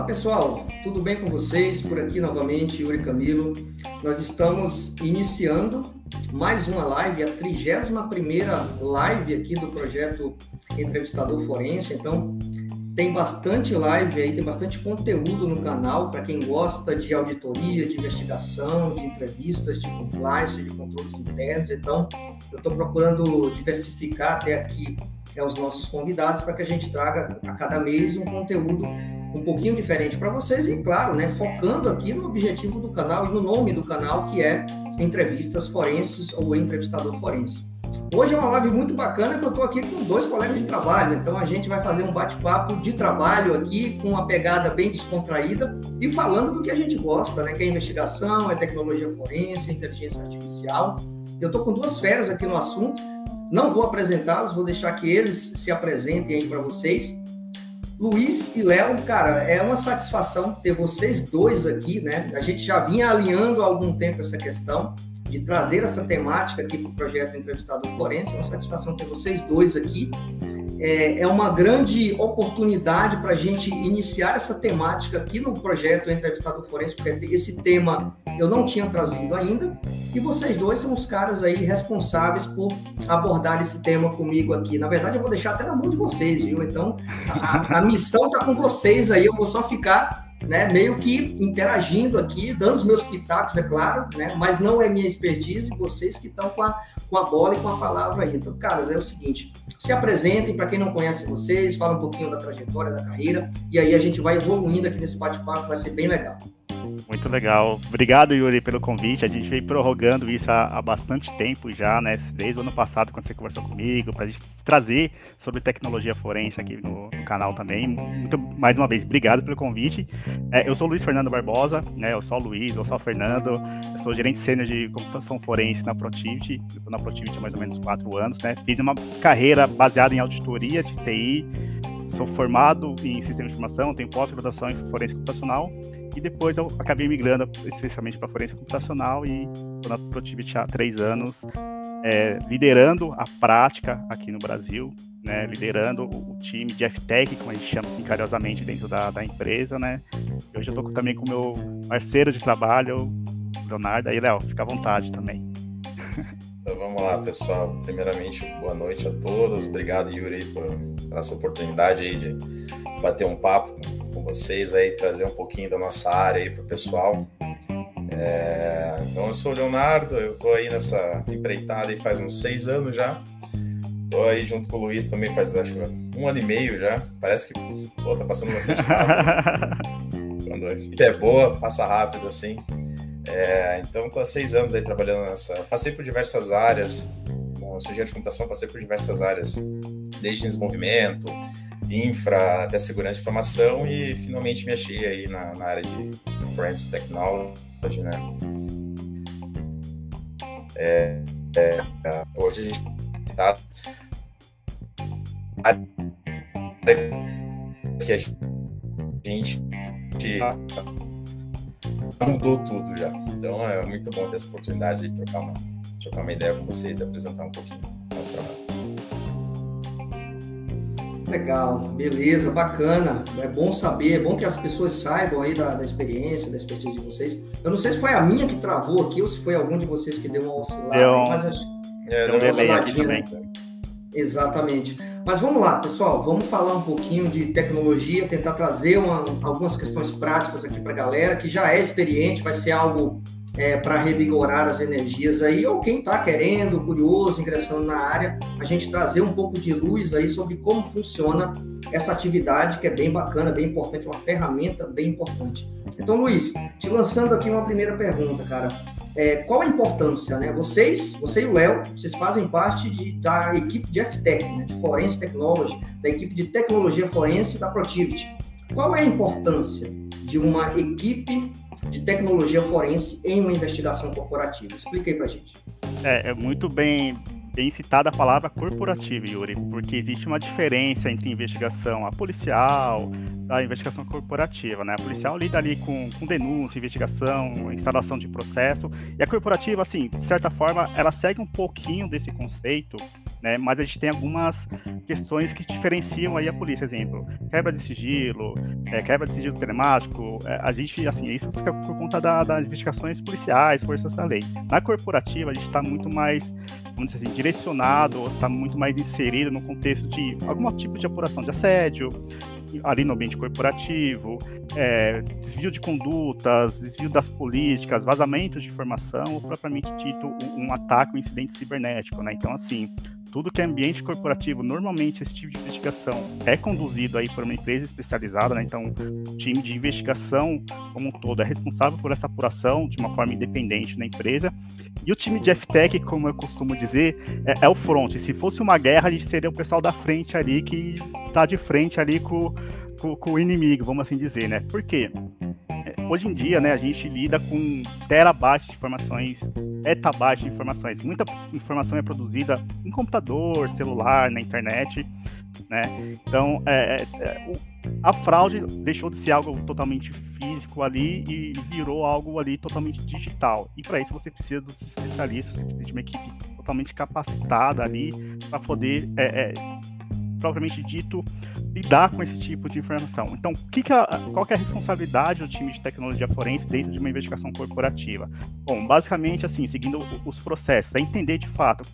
Olá pessoal, tudo bem com vocês? Por aqui novamente, Yuri Camilo. Nós estamos iniciando mais uma live, a 31 live aqui do projeto Entrevistador Forense. Então, tem bastante live aí, tem bastante conteúdo no canal para quem gosta de auditoria, de investigação, de entrevistas, de compliance, de controles internos. Então, eu estou procurando diversificar até aqui é, os nossos convidados para que a gente traga a cada mês um conteúdo um pouquinho diferente para vocês e, claro, né, focando aqui no objetivo do canal e no nome do canal, que é Entrevistas Forenses ou Entrevistador Forense. Hoje é uma live muito bacana que eu estou aqui com dois colegas de trabalho, então a gente vai fazer um bate-papo de trabalho aqui com uma pegada bem descontraída e falando do que a gente gosta, né? Que é investigação, é tecnologia forense, inteligência artificial. Eu estou com duas feras aqui no assunto, não vou apresentá-los, vou deixar que eles se apresentem aí para vocês. Luiz e Léo, cara, é uma satisfação ter vocês dois aqui, né? A gente já vinha alinhando há algum tempo essa questão de trazer essa temática aqui para o projeto Entrevistado Forense. É uma satisfação ter vocês dois aqui. É, é uma grande oportunidade para a gente iniciar essa temática aqui no projeto Entrevistado Forense, porque esse tema eu não tinha trazido ainda. E vocês dois são os caras aí responsáveis por abordar esse tema comigo aqui. Na verdade, eu vou deixar até na mão de vocês, viu? Então, a, a missão está com vocês aí. Eu vou só ficar né, meio que interagindo aqui, dando os meus pitacos, é claro, né, mas não é minha expertise, vocês que estão com a, com a bola e com a palavra aí. Então, caras, é o seguinte, se apresentem para quem não conhece vocês, fala um pouquinho da trajetória, da carreira, e aí a gente vai evoluindo aqui nesse bate-papo, vai ser bem legal. Muito legal. Obrigado, Yuri, pelo convite. A gente veio prorrogando isso há, há bastante tempo já, né? Desde o ano passado, quando você conversou comigo, para a gente trazer sobre tecnologia forense aqui no, no, canal também. Muito, mais uma vez, obrigado pelo convite. É, eu sou Luiz Fernando Barbosa, né? Eu sou o Luiz, eu sou o Fernando. Eu sou gerente sênior de computação forense na Protivity. Estou na Protivity há mais ou menos quatro anos, né? Fiz uma carreira baseada em auditoria de TI. Sou formado em sistema de informação, tenho pós-graduação em forense computacional e depois eu acabei migrando especialmente para forense computacional e estou na Protivity há três anos, é, liderando a prática aqui no Brasil, né, liderando o time de FTech, como a gente chama assim carinhosamente dentro da, da empresa, né. Hoje eu estou também com o meu parceiro de trabalho, Leonardo. Aí, Léo, fica à vontade também. Então vamos lá, pessoal. Primeiramente, boa noite a todos. Obrigado, Yuri, por essa oportunidade aí de bater um papo com vocês aí, trazer um pouquinho da nossa área aí para o pessoal. É, então, eu sou o Leonardo, eu estou aí nessa empreitada aí faz uns seis anos já. Estou aí junto com o Luiz também faz, acho um ano e meio já. Parece que, pô, tá passando bastante rápido. Quando a vida é boa, passa rápido assim. É, então, estou há seis anos aí trabalhando nessa. Passei por diversas áreas, como engenheiro de computação, passei por diversas áreas, desde desenvolvimento, infra, até segurança de informação e finalmente me achei aí na, na área de Forensic Technology, né? É, é, hoje a gente está que a gente mudou tudo já. Então é muito bom ter essa oportunidade de trocar uma, trocar uma ideia com vocês e apresentar um pouquinho o nosso trabalho. Legal, beleza, bacana. É bom saber, é bom que as pessoas saibam aí da, da, experiência, da expertise de vocês. Eu não sei se foi a minha que travou aqui ou se foi algum de vocês que deu uma oscilada, deu, mas acho é, deu uma osciladinha. Né? Exatamente. Mas vamos lá, pessoal, vamos falar um pouquinho de tecnologia, tentar trazer uma, algumas questões práticas aqui para a galera que já é experiente, vai ser algo é, para revigorar as energias aí, ou quem está querendo, curioso, ingressando na área, a gente trazer um pouco de luz aí sobre como funciona essa atividade, que é bem bacana, bem importante, uma ferramenta bem importante. Então, Luiz, te lançando aqui uma primeira pergunta, cara. É, qual a importância, né? Vocês, você e o Léo, vocês fazem parte de, da equipe de FTech, né? de Forense Technology, da equipe de tecnologia forense da Protivity. Qual é a importância de uma equipe de tecnologia forense em uma investigação corporativa. Explique aí pra gente. É, é muito bem, bem citada a palavra corporativa, Yuri, porque existe uma diferença entre investigação a policial a investigação corporativa, né? A policial lida ali com, com denúncia, investigação, instalação de processo, e a corporativa, assim, de certa forma, ela segue um pouquinho desse conceito né? Mas a gente tem algumas questões que diferenciam aí a polícia, exemplo, quebra de sigilo, é, quebra de sigilo telemático, é, a gente, assim, isso fica por conta da, das investigações policiais, forças da lei. Na corporativa, a gente está muito mais, vamos dizer assim, direcionado, está muito mais inserido no contexto de algum tipo de apuração de assédio, ali no ambiente corporativo, é, desvio de condutas, desvio das políticas, vazamentos de informação, ou propriamente dito um, um ataque, um incidente cibernético, né? Então, assim, tudo que é ambiente corporativo, normalmente esse tipo de investigação é conduzido aí por uma empresa especializada, né? Então, o time de investigação como um todo é responsável por essa apuração de uma forma independente na empresa. E o time de FTech, como eu costumo dizer, é, é o front. Se fosse uma guerra, a gente seria o pessoal da frente ali que está de frente ali com, com, com o inimigo, vamos assim dizer, né? Por quê? hoje em dia, né, a gente lida com terabytes de informações, petabytes de informações. Muita informação é produzida em computador, celular, na internet, né? Então, é, é, é a fraude deixou de ser algo totalmente físico ali e virou algo ali totalmente digital. E para isso você precisa dos especialistas, você precisa de uma equipe totalmente capacitada ali para poder é, é propriamente dito, lidar com esse tipo de informação. Então, que que a, qual que é a responsabilidade do time de tecnologia forense dentro de uma investigação corporativa? Bom, basicamente, assim, seguindo os processos, é entender de fato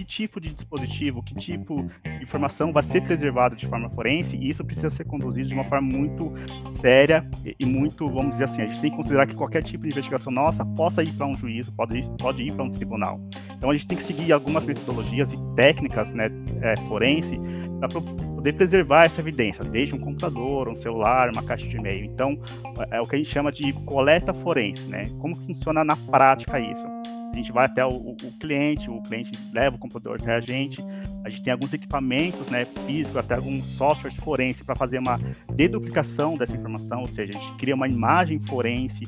que tipo de dispositivo, que tipo de informação vai ser preservado de forma forense, e isso precisa ser conduzido de uma forma muito séria e muito, vamos dizer assim, a gente tem que considerar que qualquer tipo de investigação nossa possa ir para um juízo, pode ir, pode ir para um tribunal. Então a gente tem que seguir algumas metodologias e técnicas né, é, forense para poder preservar essa evidência, desde um computador, um celular, uma caixa de e-mail. Então, é, é o que a gente chama de coleta forense, né? Como funciona na prática isso? A gente vai até o, o, cliente, o cliente leva o computador até a gente, a gente tem alguns equipamentos né, físicos, até alguns softwares forense para fazer uma deduplicação dessa informação, ou seja, a gente cria uma imagem forense.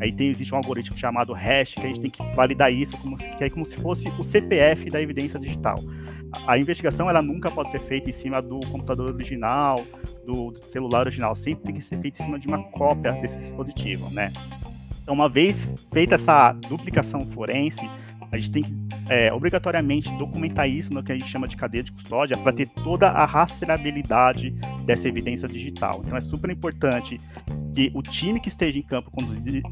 Aí tem, existe um algoritmo chamado hash, que a gente tem que validar isso, como, que é como se fosse o CPF da evidência digital. A, investigação ela nunca pode ser feita em cima do computador original, do, do celular original, sempre tem que ser feita em cima de uma cópia desse dispositivo, né? Então, uma vez feita essa duplicação forense, a gente tem que é, obrigatoriamente documentar isso no que a gente chama de cadeia de custódia para ter toda a rastreabilidade dessa evidência digital. Então é super importante que o time que esteja em campo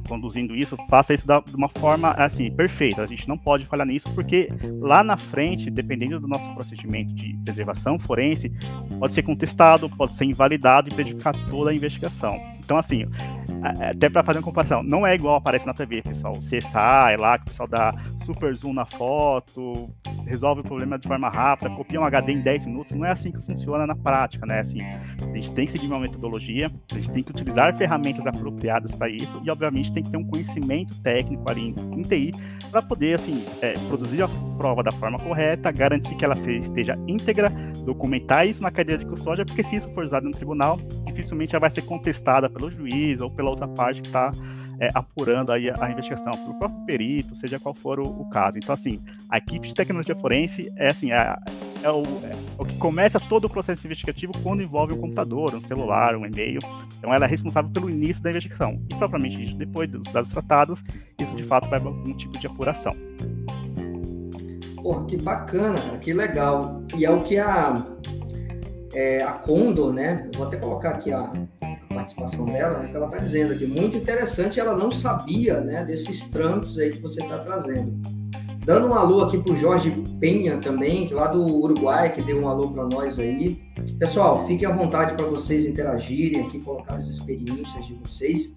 conduzindo isso faça isso da, de uma forma assim perfeita. A gente não pode falhar nisso porque lá na frente, dependendo do nosso procedimento de preservação forense, pode ser contestado, pode ser invalidado e prejudicar toda a investigação. Então assim, até para fazer uma comparação, não é igual aparece na TV, pessoal. Você sai lá, que o pessoal dá super zoom na foto, resolve o problema de forma rápida, copia um HD em 10 minutos. Não é assim que funciona na prática, né? Assim, a gente tem que seguir uma metodologia, a gente tem que utilizar ferramentas apropriadas para isso e, obviamente, tem que ter um conhecimento técnico ali em, TI para poder, assim, é, produzir a prova da forma correta, garantir que ela esteja íntegra, documentar isso na cadeia de custódia, porque se isso for usado no tribunal, dificilmente ela vai ser contestada pelo juiz ou pela outra parte que está é, apurando aí a, a, investigação, pelo próprio perito, seja qual for o, o, caso. Então, assim, a equipe de tecnologia forense é assim, é, é, o, é, o, que começa todo o processo investigativo quando envolve um computador, um celular, um e-mail. Então, ela é responsável pelo início da investigação. E, propriamente dito, depois dos dados tratados, isso de fato vai para algum tipo de apuração. Porra, que bacana, cara, que legal. E é o que a, é, a Condor, né? vou até colocar aqui a, participação dela, né, que ela está dizendo aqui, muito interessante, ela não sabia né, desses trâmites aí que você está trazendo. Dando um alô aqui para o Jorge Penha também, que lá do Uruguai, que deu um alô para nós aí. Pessoal, fiquem à vontade para vocês interagirem aqui, colocar as experiências de vocês.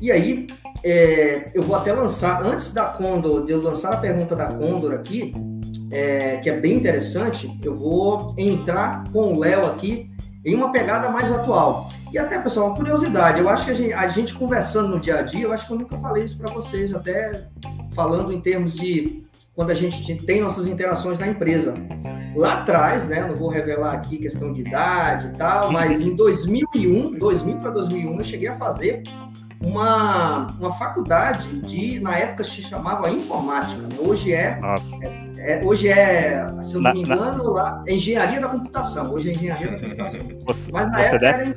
E aí, é, eu vou até lançar, antes da Condor, de eu lançar a pergunta da Condor aqui, é, que é bem interessante, eu vou entrar com o Léo aqui em uma pegada mais atual. E até, pessoal, uma curiosidade, eu acho que a gente, a gente conversando no dia a dia, eu acho que eu nunca falei isso para vocês, até falando em termos de quando a gente tem nossas interações na empresa. Lá atrás, né, não vou revelar aqui questão de idade e tal, mas em 2001, 2000 para 2001, eu cheguei a fazer uma, uma faculdade de, na época se chamava informática, né? hoje é, é, é, hoje é, se eu não na, me engano, na... lá, é engenharia da computação, hoje é engenharia da computação. Você, Mas na época deve... era.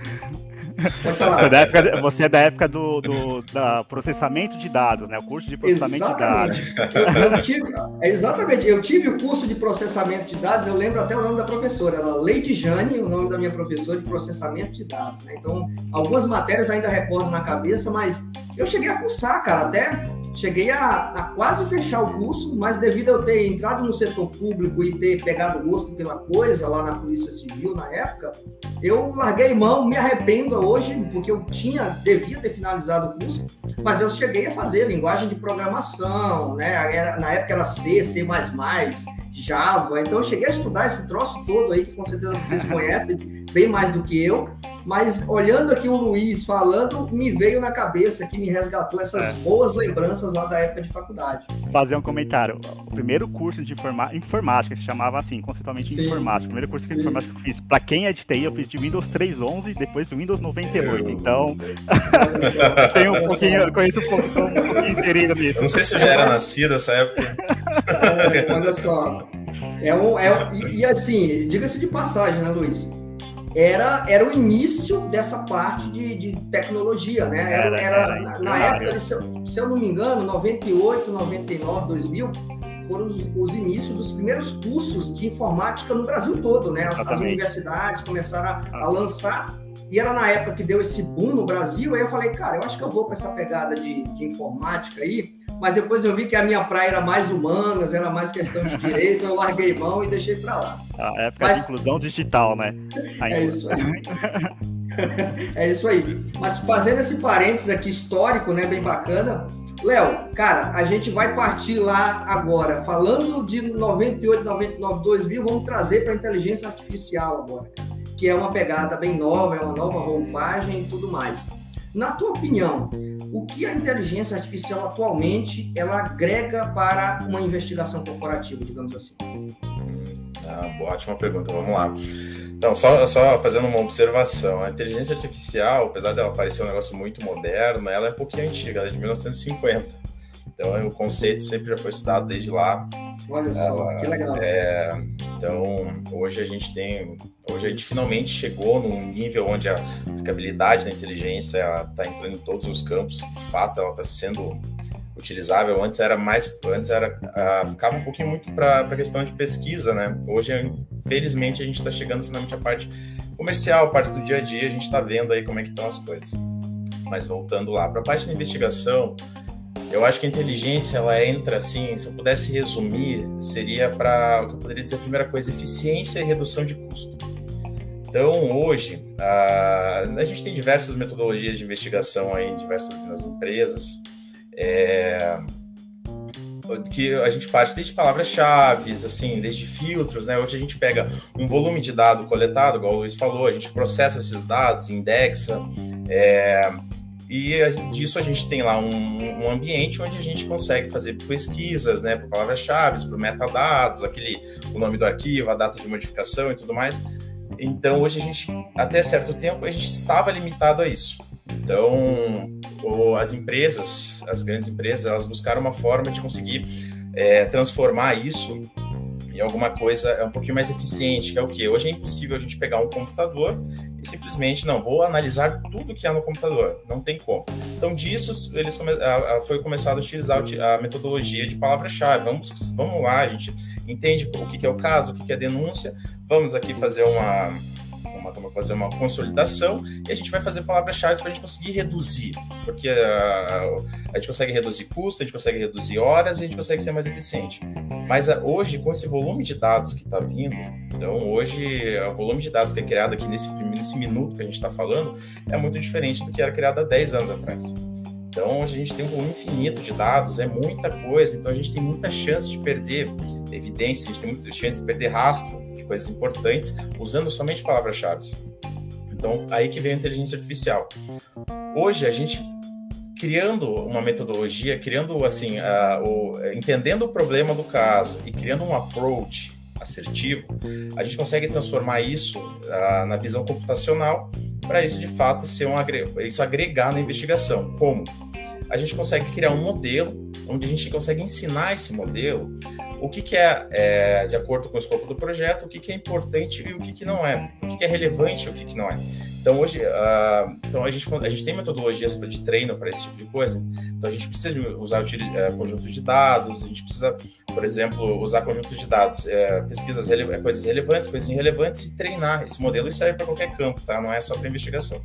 Você é da época, você é da época do, do da processamento de dados, né? O curso de processamento exatamente. de dados. Eu, eu tive, exatamente. Eu tive o curso de processamento de dados, eu lembro até o nome da professora, era Leide Jane, o nome da minha professora de processamento de dados. Né? Então, algumas matérias ainda recordo na cabeça, mas eu cheguei a cursar, cara, até cheguei a, a, quase fechar o curso, mas devido a eu ter entrado no setor público e ter pegado gosto pela coisa lá na Polícia Civil na época, eu larguei mão, me arrependo hoje, porque eu tinha, devia ter finalizado o curso, mas eu cheguei a fazer linguagem de programação, né? na época era C, C++, Java, então eu cheguei a estudar esse troço todo aí, que com certeza vocês conhecem bem mais do que eu, mas olhando aqui o Luiz falando, me veio na cabeça que me resgatou essas é. boas lembranças lá da época de faculdade. Fazer um comentário. O primeiro curso de informa... informática, se chamava assim, conceitualmente Sim. informática. O primeiro curso de Sim. informática que eu fiz, para quem é de TI, eu fiz de Windows 3.11 depois do Windows 98. Eu... Então, tenho um pouquinho, eu conheço um, pouco, um pouquinho inserido nisso. Não sei se eu já era nascido nessa época. É, olha só. É um, é, e, e assim, diga-se de passagem, né, Luiz? era, era o início dessa parte de, de tecnologia, né? Era, era, era na, na época, se eu, se eu não me engano, 98, 99, 2000, foram os, os, inícios dos primeiros cursos de informática no Brasil todo, né? As, as universidades começaram a, a, lançar e era na época que deu esse boom no Brasil. Aí eu falei, cara, eu acho que eu vou para essa pegada de, de informática aí mas depois eu vi que a minha praia era mais humanas, era mais questão de direito, eu larguei mão e deixei para lá. A época mas... de inclusão digital, né? Ainda. É isso aí. é isso aí. Mas fazendo esse parênteses aqui histórico, né, bem bacana, Léo, cara, a gente vai partir lá agora, falando de 98, 99, 2000, vamos trazer para inteligência artificial agora, que é uma pegada bem nova, é uma nova roupagem e tudo mais. Na tua opinião, o que a inteligência artificial atualmente ela agrega para uma investigação corporativa, digamos assim? Ah, boa, ótima pergunta, vamos lá. Então, só, só fazendo uma observação, a inteligência artificial, apesar dela parecer um negócio muito moderno, ela é um pouquinho antiga, ela é de 1950. Então, o conceito sempre já foi estudado desde lá. Olha só, ela, que legal. É, então, hoje a gente tem, hoje a gente finalmente chegou num nível onde a aplicabilidade da inteligência está entrando em todos os campos. De fato, ela está sendo utilizável. Antes era mais, antes era uh, ficava um pouquinho muito para a questão de pesquisa, né? Hoje, felizmente, a gente está chegando finalmente à parte comercial, a parte do dia a dia. A gente está vendo aí como é que estão as coisas. Mas voltando lá para a parte da investigação, eu acho que a inteligência ela entra assim, se eu pudesse resumir, seria para o que eu poderia dizer a primeira coisa, eficiência e redução de custo. Então, hoje, a, a gente tem diversas metodologias de investigação aí diversas nas empresas, é, que a gente parte desde palavras-chave, assim, desde filtros, né? Hoje a gente pega um volume de dado coletado, igual o Luiz falou, a gente processa esses dados, indexa, é, e a, disso a gente tem lá um, um, ambiente onde a gente consegue fazer pesquisas, né, por palavras-chave, por metadados, aquele, o nome do arquivo, a data de modificação e tudo mais. Então, hoje a gente, até certo tempo, a gente estava limitado a isso. Então, o, as empresas, as grandes empresas, elas buscaram uma forma de conseguir é, transformar isso em alguma coisa é um pouquinho mais eficiente, que é o que? Hoje é impossível a gente pegar um computador e simplesmente, não, vou analisar tudo que há no computador, não tem como. Então, disso, eles come, a, a, foi começado a utilizar a metodologia de palavra-chave. Vamos, vamos lá, a gente entende o que, que é o caso, o que, que é denúncia, vamos aqui fazer uma uma, uma, fazer uma consolidação e a gente vai fazer palavras-chave para a gente conseguir reduzir, porque a, a, gente consegue reduzir custo, a gente consegue reduzir horas e a gente consegue ser mais eficiente. Mas a, hoje, com esse volume de dados que está vindo, então hoje o volume de dados que é criado aqui nesse, nesse minuto que a gente está falando é muito diferente do que era criado há 10 anos atrás. Então, a gente tem um volume infinito de dados, é muita coisa, então a gente tem muita chance de perder evidência, a gente tem muita chance de perder rastro de coisas importantes usando somente palavras-chave. Então, aí que vem a inteligência artificial. Hoje, a gente criando uma metodologia, criando assim, uh, o, entendendo o problema do caso e criando um approach assertivo, a gente consegue transformar isso uh, na visão computacional para isso de fato ser um isso agregar na investigação. Como? A gente consegue criar um modelo onde a gente consegue ensinar esse modelo o que, que é, é, de acordo com o escopo do projeto, o que, que é importante e o que, que não é, o que, que é relevante e o que, que não é. Então hoje, uh, então a gente, a gente tem metodologias de treino para esse tipo de coisa. Então a gente precisa usar uh, conjuntos de dados, a gente precisa, por exemplo, usar conjuntos de dados, uh, pesquisas rele coisas relevantes, coisas irrelevantes e treinar esse modelo. Isso serve para qualquer campo, tá? Não é só para investigação.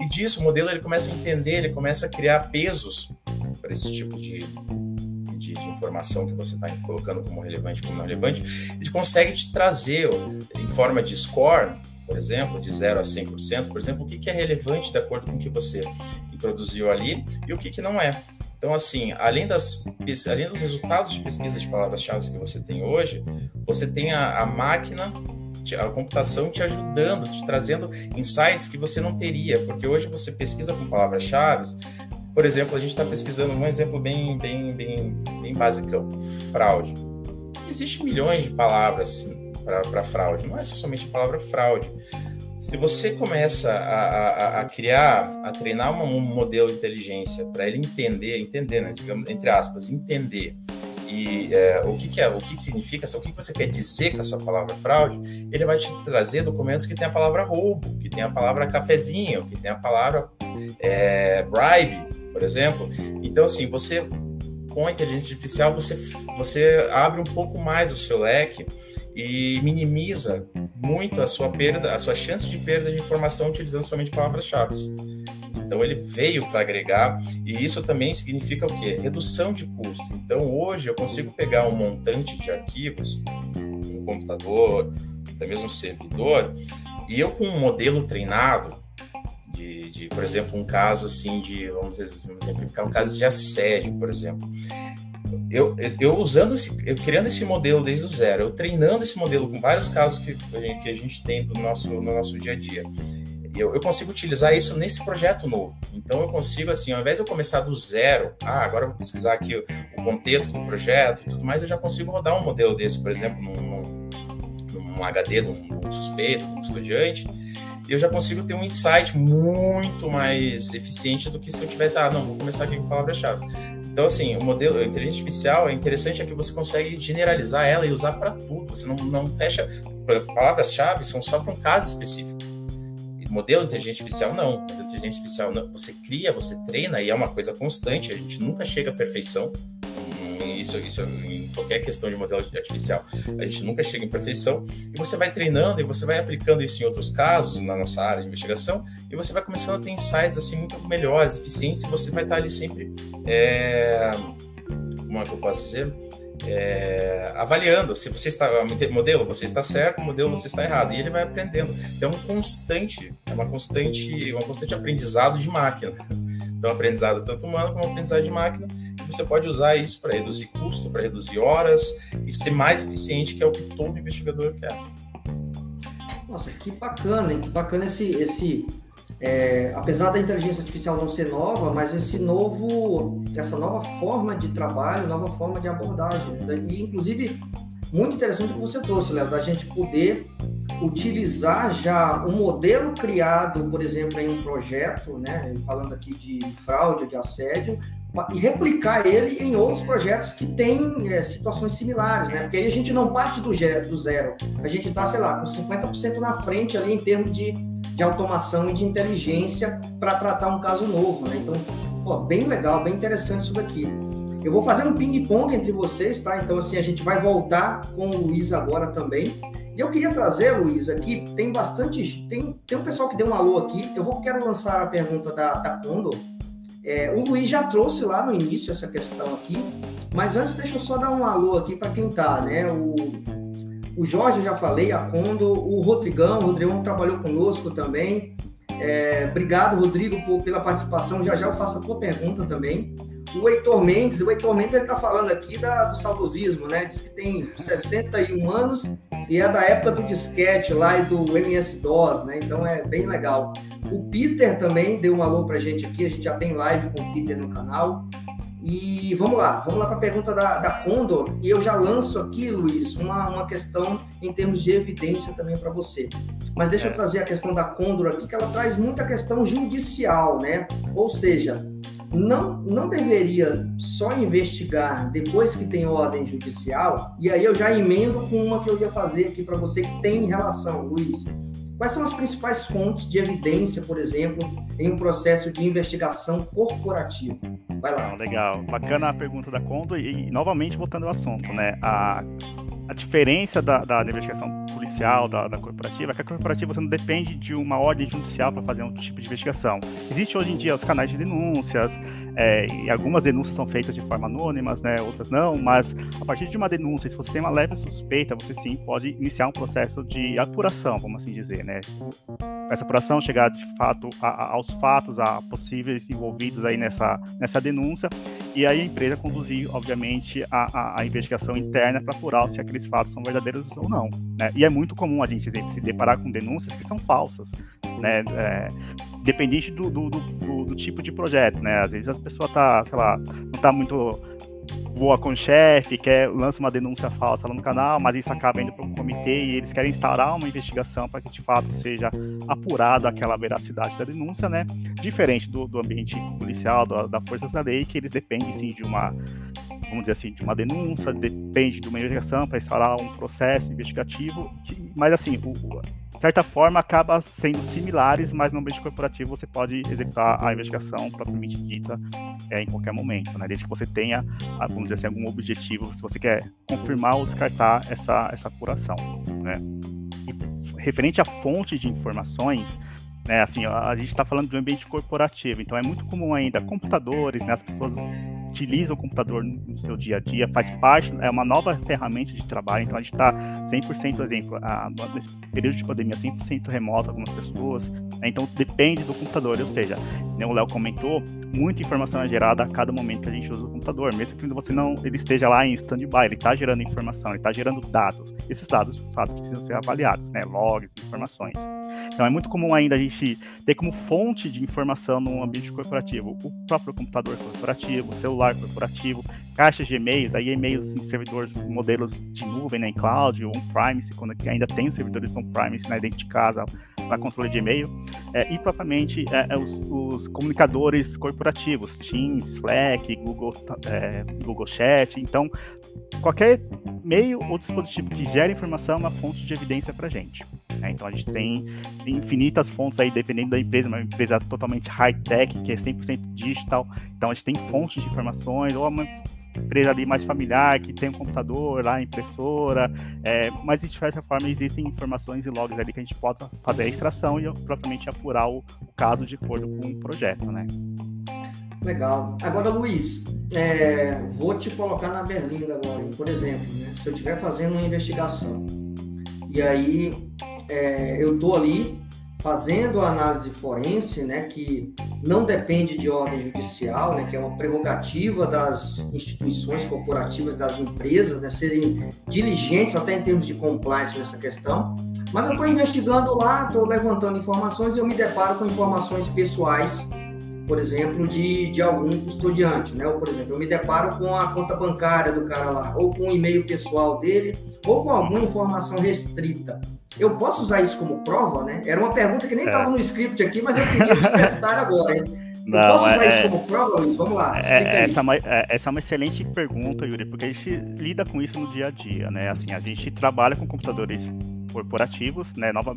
E disso, o modelo ele começa a entender, ele começa a criar pesos para esse tipo de, de, informação que você está colocando como relevante, como não relevante. Ele consegue te trazer em forma de score, por exemplo, de 0 a 100%, por exemplo, o que, que é relevante de acordo com o que você introduziu ali e o que, que não é. Então, assim, além, das, além dos resultados de pesquisa de palavras-chave que você tem hoje, você tem a, a máquina a computação te ajudando, te trazendo insights que você não teria, porque hoje você pesquisa com palavras-chave. Por exemplo, a gente está pesquisando um exemplo bem, bem, bem, bem basicão: fraude. Existem milhões de palavras para fraude, não é somente a palavra fraude. Se você começa a, a, a criar, a treinar um modelo de inteligência para ele entender, entender, né, digamos, entre aspas, entender e é, o que, que, é, o que, que significa, o que, que você quer dizer com essa palavra fraude, ele vai te trazer documentos que tem a palavra roubo, que tem a palavra cafezinho, que tem a palavra é, bribe, por exemplo. Então, assim, você com a inteligência artificial você, você abre um pouco mais o seu leque e minimiza muito a sua perda, a sua chance de perda de informação utilizando somente palavras-chave. Então ele veio para agregar e isso também significa o quê? Redução de custo. Então hoje eu consigo pegar um montante de arquivos, um computador, até mesmo um servidor, e eu com um modelo treinado de, de por exemplo, um caso assim de, vamos exemplificar, um caso de assédio, por exemplo. Eu, eu usando, esse, eu criando esse modelo desde o zero, eu treinando esse modelo com vários casos que, que a gente tem no nosso, no nosso dia a dia eu, eu, consigo utilizar isso nesse projeto novo. Então eu consigo, assim, ao invés de eu começar do zero, ah, agora eu vou pesquisar aqui o, contexto do projeto e tudo mais, eu já consigo rodar um modelo desse, por exemplo, num, num, num HD de um, suspeito, de um estudante, e eu já consigo ter um insight muito mais eficiente do que se eu tivesse, ah, não, vou começar aqui com palavras-chave. Então, assim, o modelo, a inteligência artificial, é interessante é que você consegue generalizar ela e usar para tudo. Você não, não fecha. Palavras-chave são só para um caso específico modelo de inteligência artificial, não. Modelo de inteligência artificial, não. você cria, você treina e é uma coisa constante. A gente nunca chega à perfeição. Isso, isso em qualquer questão de modelo artificial. A gente nunca chega em perfeição. E você vai treinando e você vai aplicando isso em outros casos, na nossa área de investigação, e você vai começando a ter insights assim muito melhores, eficientes, e você vai estar ali sempre. É... Como é que eu posso dizer? é, avaliando se você está modelo você está certo, modelo você está errado e ele vai aprendendo. Então, é um constante, é uma constante, um constante aprendizado de máquina. Então, aprendizado tanto humano como aprendizado de máquina. E você pode usar isso para reduzir custo, para reduzir horas e ser mais eficiente, que é o que todo investigador quer. Nossa, que bacana, hein? Que bacana esse, esse é, apesar da inteligência artificial não ser nova, mas esse novo, essa nova forma de trabalho, nova forma de abordagem. Né? E, inclusive, muito interessante o que você trouxe, Léo, da gente poder utilizar já um modelo criado, por exemplo, em um projeto, né, falando aqui de fraude, de assédio, e replicar ele em outros projetos que têm é, situações similares, né? Porque aí a gente não parte do, do zero, a gente está, sei lá, com 50% na frente ali em termos de de automação e de inteligência para tratar um caso novo, né? Então, pô, bem legal, bem interessante isso daqui. Eu vou fazer um ping-pong entre vocês, tá? Então, assim, a gente vai voltar com o Luiz agora também. E eu queria trazer, Luiz, aqui, tem bastante. Tem, tem um pessoal que deu um alô aqui. Eu vou quero lançar a pergunta da, da Condor. É, o Luiz já trouxe lá no início essa questão aqui, mas antes deixa eu só dar um alô aqui para quem tá, né? O o Jorge, já falei, a Condo, o Rodrigão, o Rodrigão trabalhou conosco também. É, obrigado, Rodrigo, por, pela participação. Já já eu faço a tua pergunta também. O Heitor Mendes, o Heitor Mendes ele está falando aqui da, do saudosismo, né? Diz que tem 61 anos e é da época do disquete lá e do MS-DOS, né? Então é bem legal. O Peter também deu um alô pra gente aqui, a gente já tem live com o Peter no canal. E vamos lá, vamos lá para a pergunta da, da Condor. E eu já lanço aqui, Luiz, uma, uma questão em termos de evidência também para você. Mas deixa eu é. trazer a questão da Condor aqui, que ela traz muita questão judicial, né? Ou seja, não, não deveria só investigar depois que tem ordem judicial? E aí eu já emendo com uma que eu ia fazer aqui para você que tem relação, Luiz. Quais são as principais fontes de evidência, por exemplo, em um processo de investigação corporativa? Vai lá. legal. Bacana a pergunta da Condo e, e, novamente voltando ao assunto, né? A, a diferença da, da investigação policial, da, da, corporativa, é que a corporativa você não depende de uma ordem judicial para fazer um tipo de investigação. Existe hoje em dia os canais de denúncias, é, e algumas denúncias são feitas de forma anônimas, né, outras não, mas a partir de uma denúncia, se você tem uma leve suspeita, você sim pode iniciar um processo de apuração, vamos assim dizer, né. Essa apuração chegar de fato a, a, aos fatos, a possíveis envolvidos aí nessa, nessa denúncia, e aí a empresa conduzir, obviamente, a, a, a investigação interna para apurar se aqueles fatos são verdadeiros ou não. Né? E é muito comum a gente se deparar com denúncias que são falsas, né? É, dependente do, do, do, do, tipo de projeto, né? Às vezes a pessoa tá, sei lá, não está muito boa com o chefe, quer lança uma denúncia falsa lá no canal, mas isso acaba indo para um comitê e eles querem instaurar uma investigação para que de fato seja apurado aquela veracidade da denúncia, né? Diferente do, do ambiente policial, da, da forças da lei, que eles dependem sim de uma vamos dizer assim, de uma denúncia, depende de uma investigação para instaurar um processo investigativo, mas assim, o, certa forma acaba sendo similares, mas no ambiente corporativo você pode executar a investigação propriamente dita é, em qualquer momento, né? desde que você tenha, vamos dizer assim, algum objetivo, se você quer confirmar ou descartar essa, essa apuração. Né? E referente à fonte de informações, né, assim, a gente está falando de um ambiente corporativo, então é muito comum ainda computadores, né, as pessoas utiliza o computador no seu dia a dia, faz parte, é uma nova ferramenta de trabalho, então a gente está 100%, exemplo, a, nesse período de pandemia, 100% remoto algumas pessoas, né, então depende do computador, ou seja, né, o Léo comentou, muita informação é gerada a cada momento que a gente usa o computador, mesmo que você não ele esteja lá em stand-by, ele está gerando informação, ele está gerando dados, esses dados, de fato, precisam ser avaliados, né, logs, informações. Então é muito comum ainda a gente ter como fonte de informação no ambiente corporativo o próprio computador corporativo, o celular corporativo, caixas de e-mails, aí e-mails em servidores, modelos de nuvem, né, em cloud, on-premise, quando ainda tem servidores on-premise né, dentro de casa para controle de e-mail, é, e propriamente é, é, os, os, comunicadores corporativos, Teams, Slack, Google, é, Google Chat, então qualquer meio ou dispositivo que gera informação é uma fonte de evidência para a gente. Né? Então a gente tem infinitas fontes aí, dependendo da empresa, uma empresa totalmente high-tech, que é 100% digital, então a gente tem fontes de informações, ou uma empresa ali mais familiar, que tem um computador lá, impressora, é, mas de certa forma existem informações e logs ali que a gente pode fazer a extração e propriamente apurar o, o caso de acordo com o projeto, né? Legal. Agora, Luiz, é, vou te colocar na berlinda agora. Por exemplo, né, se eu estiver fazendo uma investigação e aí é, eu estou ali fazendo a análise forense, né, que não depende de ordem judicial, né, que é uma prerrogativa das instituições corporativas, das empresas, né, serem diligentes até em termos de compliance nessa questão. Mas eu estou investigando lá, estou levantando informações e eu me deparo com informações pessoais por exemplo, de, de algum custodiante, né? Ou, por exemplo, eu me deparo com a conta bancária do cara lá, ou com o e-mail pessoal dele, ou com alguma informação restrita. Eu posso usar isso como prova, né? Era uma pergunta que nem estava é. no script aqui, mas eu queria testar agora, hein? Não, eu posso usar é, isso como prova, Luiz? Vamos lá. É, essa, é uma, é, essa é uma excelente pergunta, Yuri, porque a gente lida com isso no dia a dia, né? Assim, a gente trabalha com computadores corporativos, né? Nova,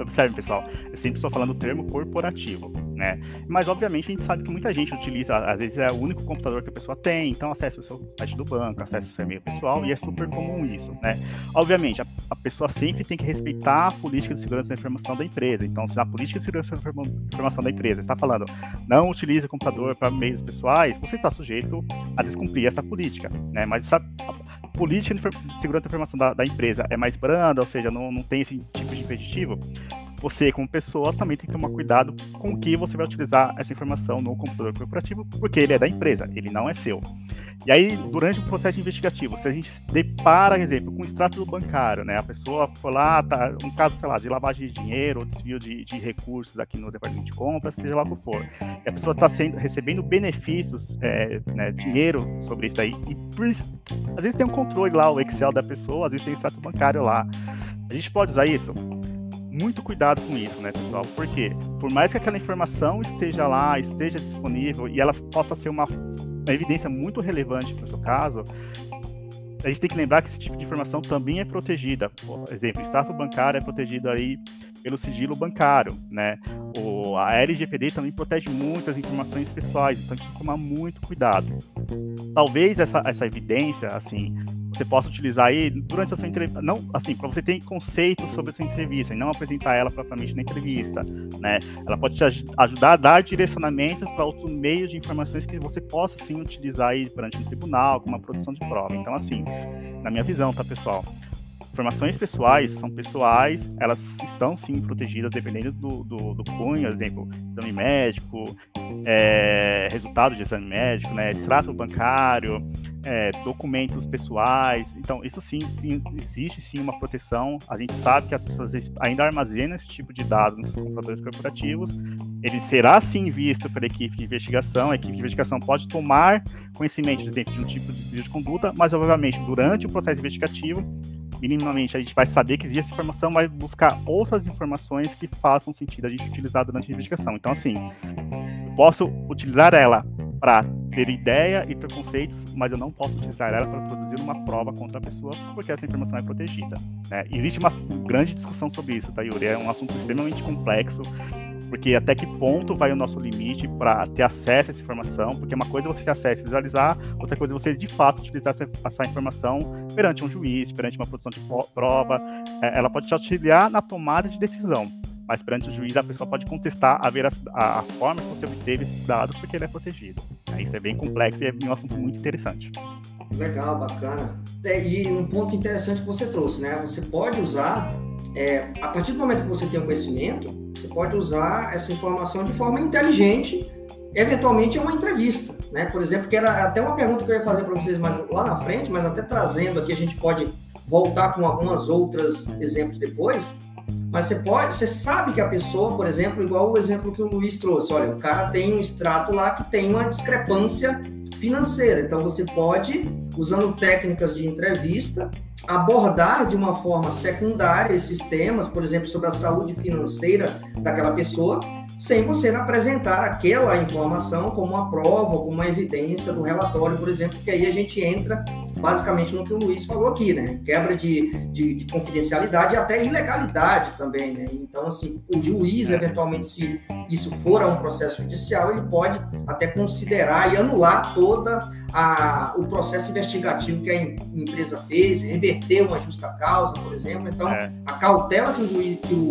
observe, pessoal, eu sempre estou falando o termo corporativo, né? Mas, obviamente, a gente sabe que muita gente utiliza, às vezes é o único computador que a pessoa tem, então acessa o seu site do banco, acessa o seu e-mail pessoal, e é super comum isso, né? Obviamente, a, a pessoa sempre tem que respeitar a política de segurança da informação da empresa. Então, se a política de segurança da informação da empresa está falando não utilize computador para meios pessoais, você está sujeito a descumprir essa política, né? Mas essa política de segurança da informação da, da empresa é mais branda, ou seja, não, não tem esse tipo de impeditivo, você, como pessoa, também tem que tomar cuidado com o que você vai utilizar essa informação no computador corporativo, porque ele é da empresa, ele não é seu. E aí, durante o processo investigativo, se a gente depara, por exemplo, com o extrato bancário, né? A pessoa foi lá, tá, um caso, sei lá, de lavagem de dinheiro ou desvio de, de recursos aqui no departamento de compras, seja lá o que for. E a pessoa está recebendo benefícios, é, né, dinheiro sobre isso aí. E por, às vezes tem um controle lá, o Excel da pessoa, às vezes tem o extrato bancário lá. A gente pode usar isso? Muito cuidado com isso, né, pessoal? Porque por mais que aquela informação esteja lá, esteja disponível e ela possa ser uma, uma evidência muito relevante para o seu caso, a gente tem que lembrar que esse tipo de informação também é protegida. Por exemplo, o status bancário é protegido aí pelo sigilo bancário, né? O, a LGPD também protege muito as informações pessoais, então tem que tomar muito cuidado. Talvez essa, essa evidência, assim, você possa utilizar aí durante a sua entrevista, não, assim, para você ter conceitos sobre a sua entrevista e não apresentar ela propriamente na entrevista, né? Ela pode te ajudar a dar direcionamento para outros meios de informações que você possa sim utilizar aí perante um tribunal, como uma produção de prova. Então, assim, na minha visão, tá, pessoal? Informações pessoais são pessoais, elas estão sim protegidas dependendo do, do, do cunho, exemplo, exame médico, é, resultado de exame médico, né, extrato bancário, é, documentos pessoais. Então, isso sim, existe sim uma proteção. A gente sabe que as pessoas ainda armazenam esse tipo de dados nos computadores corporativos. Ele será sim visto pela equipe de investigação. A equipe de investigação pode tomar conhecimento, por exemplo, de um tipo de, de conduta, mas obviamente durante o processo investigativo minimamente a gente vai saber que existe essa informação, vai buscar outras informações que façam sentido a gente utilizar durante a investigação. Então, assim, eu posso utilizar ela para ter ideia e preconceitos, mas eu não posso utilizar ela para produzir uma prova contra a pessoa, porque essa informação é protegida. Né? Existe uma grande discussão sobre isso, tá, Yuri? É um assunto extremamente complexo porque até que ponto vai o nosso limite para ter acesso a essa informação, porque uma coisa é você ter acesso e visualizar, outra coisa é você de fato utilizar essa, essa informação perante um juiz, perante uma produção de prova, é, ela pode te auxiliar na tomada de decisão, mas perante o juiz a pessoa pode contestar a, ver a, a, forma que você obteve esses dados porque ele é protegido. É, isso é bem complexo e é um assunto muito interessante. Legal, bacana. É, e um ponto interessante que você trouxe, né? Você pode usar, é, a partir do momento que você tem o conhecimento, você pode usar essa informação de forma inteligente, eventualmente é uma entrevista, né? Por exemplo, que era até uma pergunta que eu ia fazer para vocês mais lá na frente, mas até trazendo aqui a gente pode voltar com algumas outras exemplos depois. Mas você pode, você sabe que a pessoa, por exemplo, igual o exemplo que o Luiz trouxe, olha, o cara tem um extrato lá que tem uma discrepância financeira. Então você pode, usando técnicas de entrevista, abordar de uma forma secundária esses temas, por exemplo, sobre a saúde financeira daquela pessoa, sem você apresentar aquela informação como uma prova, como uma evidência do relatório, por exemplo, que aí a gente entra basicamente no que o Luiz falou aqui, né? Quebra de, de, de confidencialidade e até ilegalidade também, né? Então, assim, o juiz, eventualmente, se isso for a um processo judicial, ele pode até considerar e anular toda a, o processo investigativo que a empresa fez, reverter uma justa causa, por exemplo. Então, é. a cautela que o, juiz, que o,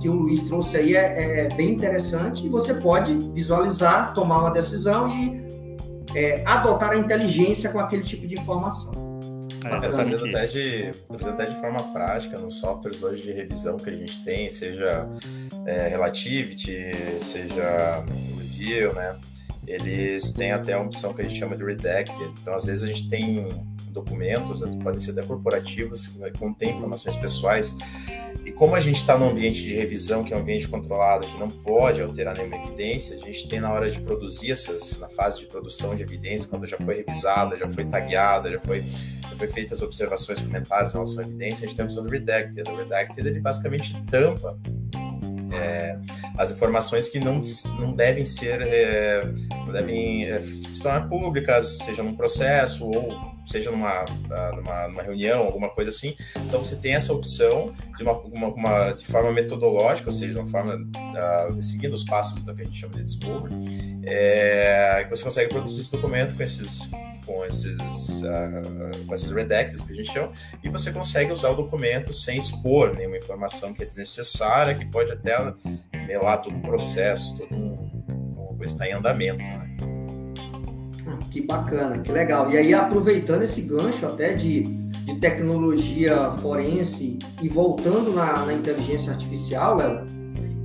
que o Luiz trouxe aí é, é bem interessante e você pode visualizar, tomar uma decisão e é, adotar a inteligência com aquele tipo de informação. É, trazendo, até de, trazendo até de forma prática nos softwares hoje de revisão que a gente tem, seja é, Relativity, seja Review, né? Eles têm até a opção que a gente chama de Redacted. Então, às vezes, a gente tem documentos, né, podem ser até corporativos, que contêm informações pessoais. E como a gente está num ambiente de revisão, que é um ambiente controlado, que não pode alterar nenhuma evidência, a gente tem na hora de produzir essas, na fase de produção de evidência, quando já foi revisada, já foi tagueada, já foi, já foi feitas observações, comentários em relação à evidência, a gente tem a opção do Redacted. O Redacted, ele basicamente tampa é, as informações que não, não devem ser, é, não devem é, se tornar públicas, seja num processo ou seja numa, numa, numa, reunião, alguma coisa assim. Então você tem essa opção de uma, uma, uma de forma metodológica, ou seja, de uma forma uh, seguindo os passos do que a gente chama de discovery, é, que você consegue produzir esse documento com esses com esses, uh, com esses redacts que a gente chama, e você consegue usar o documento sem expor nenhuma informação que é desnecessária, que pode até melar todo um processo, todo um, está em andamento. Né? Ah, que bacana, que legal. E aí, aproveitando esse gancho até de, de tecnologia forense e voltando na, na inteligência artificial, Léo,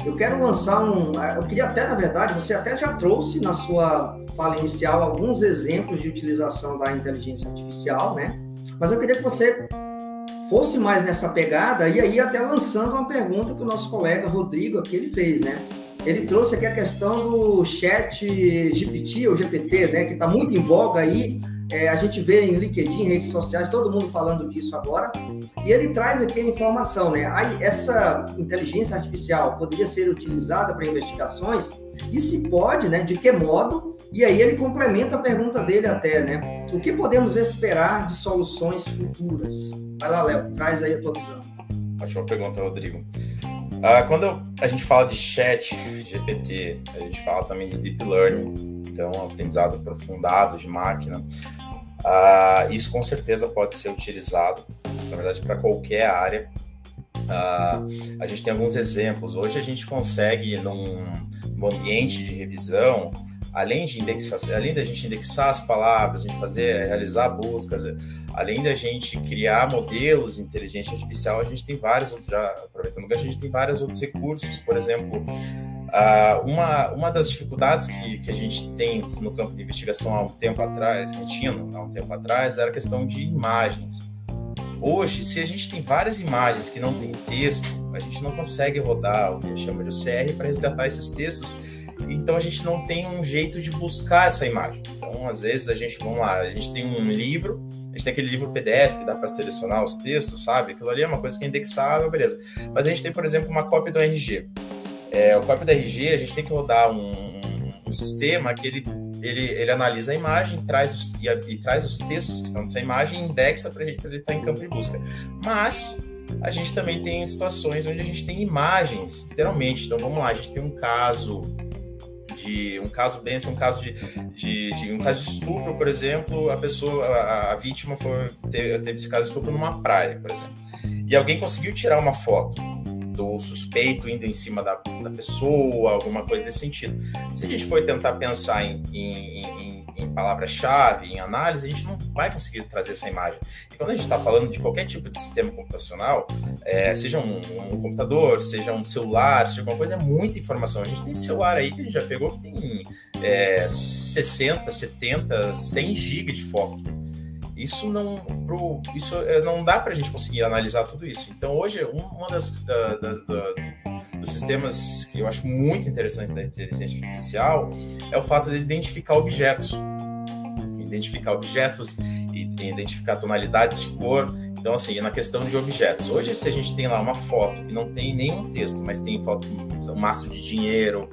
eu quero lançar um. Eu queria até, na verdade, você até já trouxe na sua fala inicial alguns exemplos de utilização da inteligência artificial, né? Mas eu queria que você fosse mais nessa pegada e aí até lançando uma pergunta que o nosso colega Rodrigo aqui ele fez, né? Ele trouxe aqui a questão do chat GPT ou GPT, né? Que está muito em voga aí É, a gente vê em LinkedIn, redes sociais, todo mundo falando disso agora. E ele traz aqui a informação, né? Aí, essa inteligência artificial poderia ser utilizada para investigações? E se pode, né? De que modo? E aí ele complementa a pergunta dele até, né? O que podemos esperar de soluções futuras? Vai lá, Léo, traz aí a tua visão. Ótima pergunta, Rodrigo. Ah, quando a gente fala de chat GPT, a gente fala também de deep learning, então aprendizado aprofundado de máquina. Ah, isso com certeza pode ser utilizado, na verdade, para qualquer área. Ah, a gente tem alguns exemplos. Hoje a gente consegue, num, num ambiente de revisão, além de indexar, além da gente indexar as palavras, a gente fazer, realizar buscas, além da gente criar modelos de inteligência artificial, a gente tem vários outros, já aproveitando que a gente tem vários outros recursos, por exemplo, uma, uma das dificuldades que, que a gente tem no campo de investigação há um tempo atrás, que tinha há um tempo atrás, era a questão de imagens. Hoje, se a gente tem várias imagens que não tem texto, a gente não consegue rodar o que a gente chama de OCR para resgatar esses textos então a gente não tem um jeito de buscar essa imagem. Então, às vezes, a gente, vamos lá, a gente tem um livro, a gente tem aquele livro PDF que dá para selecionar os textos, sabe? Aquilo ali é uma coisa que é indexável, beleza. Mas a gente tem, por exemplo, uma cópia do RG. É, o cópia do RG, a gente tem que rodar um, um sistema que ele, ele, ele analisa a imagem traz os, e, e traz os textos que estão nessa imagem e indexa para ele estar tá em campo de busca. Mas a gente também tem situações onde a gente tem imagens, literalmente. Então vamos lá, a gente tem um caso de um caso bem um caso de, de, de, um caso de estupro, por exemplo, a pessoa, a, a vítima foi, teve, teve esse caso de estupro numa praia, por exemplo, e alguém conseguiu tirar uma foto do suspeito indo em cima da, da pessoa, alguma coisa desse sentido. Se a gente for tentar pensar em, em, em em palavra-chave, em análise, a gente não vai conseguir trazer essa imagem. E quando a gente está falando de qualquer tipo de sistema computacional, é, seja um, um, computador, seja um celular, seja alguma coisa, é muita informação. A gente tem celular aí que a gente já pegou que tem é, 60, 70, 100 GB de foto. Isso não, pro, isso é, não dá para a gente conseguir analisar tudo isso. Então, hoje, uma das, das, das dos sistemas que eu acho muito interessantes da inteligência artificial é o fato de identificar objetos. Identificar objetos e identificar tonalidades de cor. Então, assim, na questão de objetos. Hoje, se a gente tem lá uma foto que não tem nenhum texto, mas tem foto, um maço de dinheiro,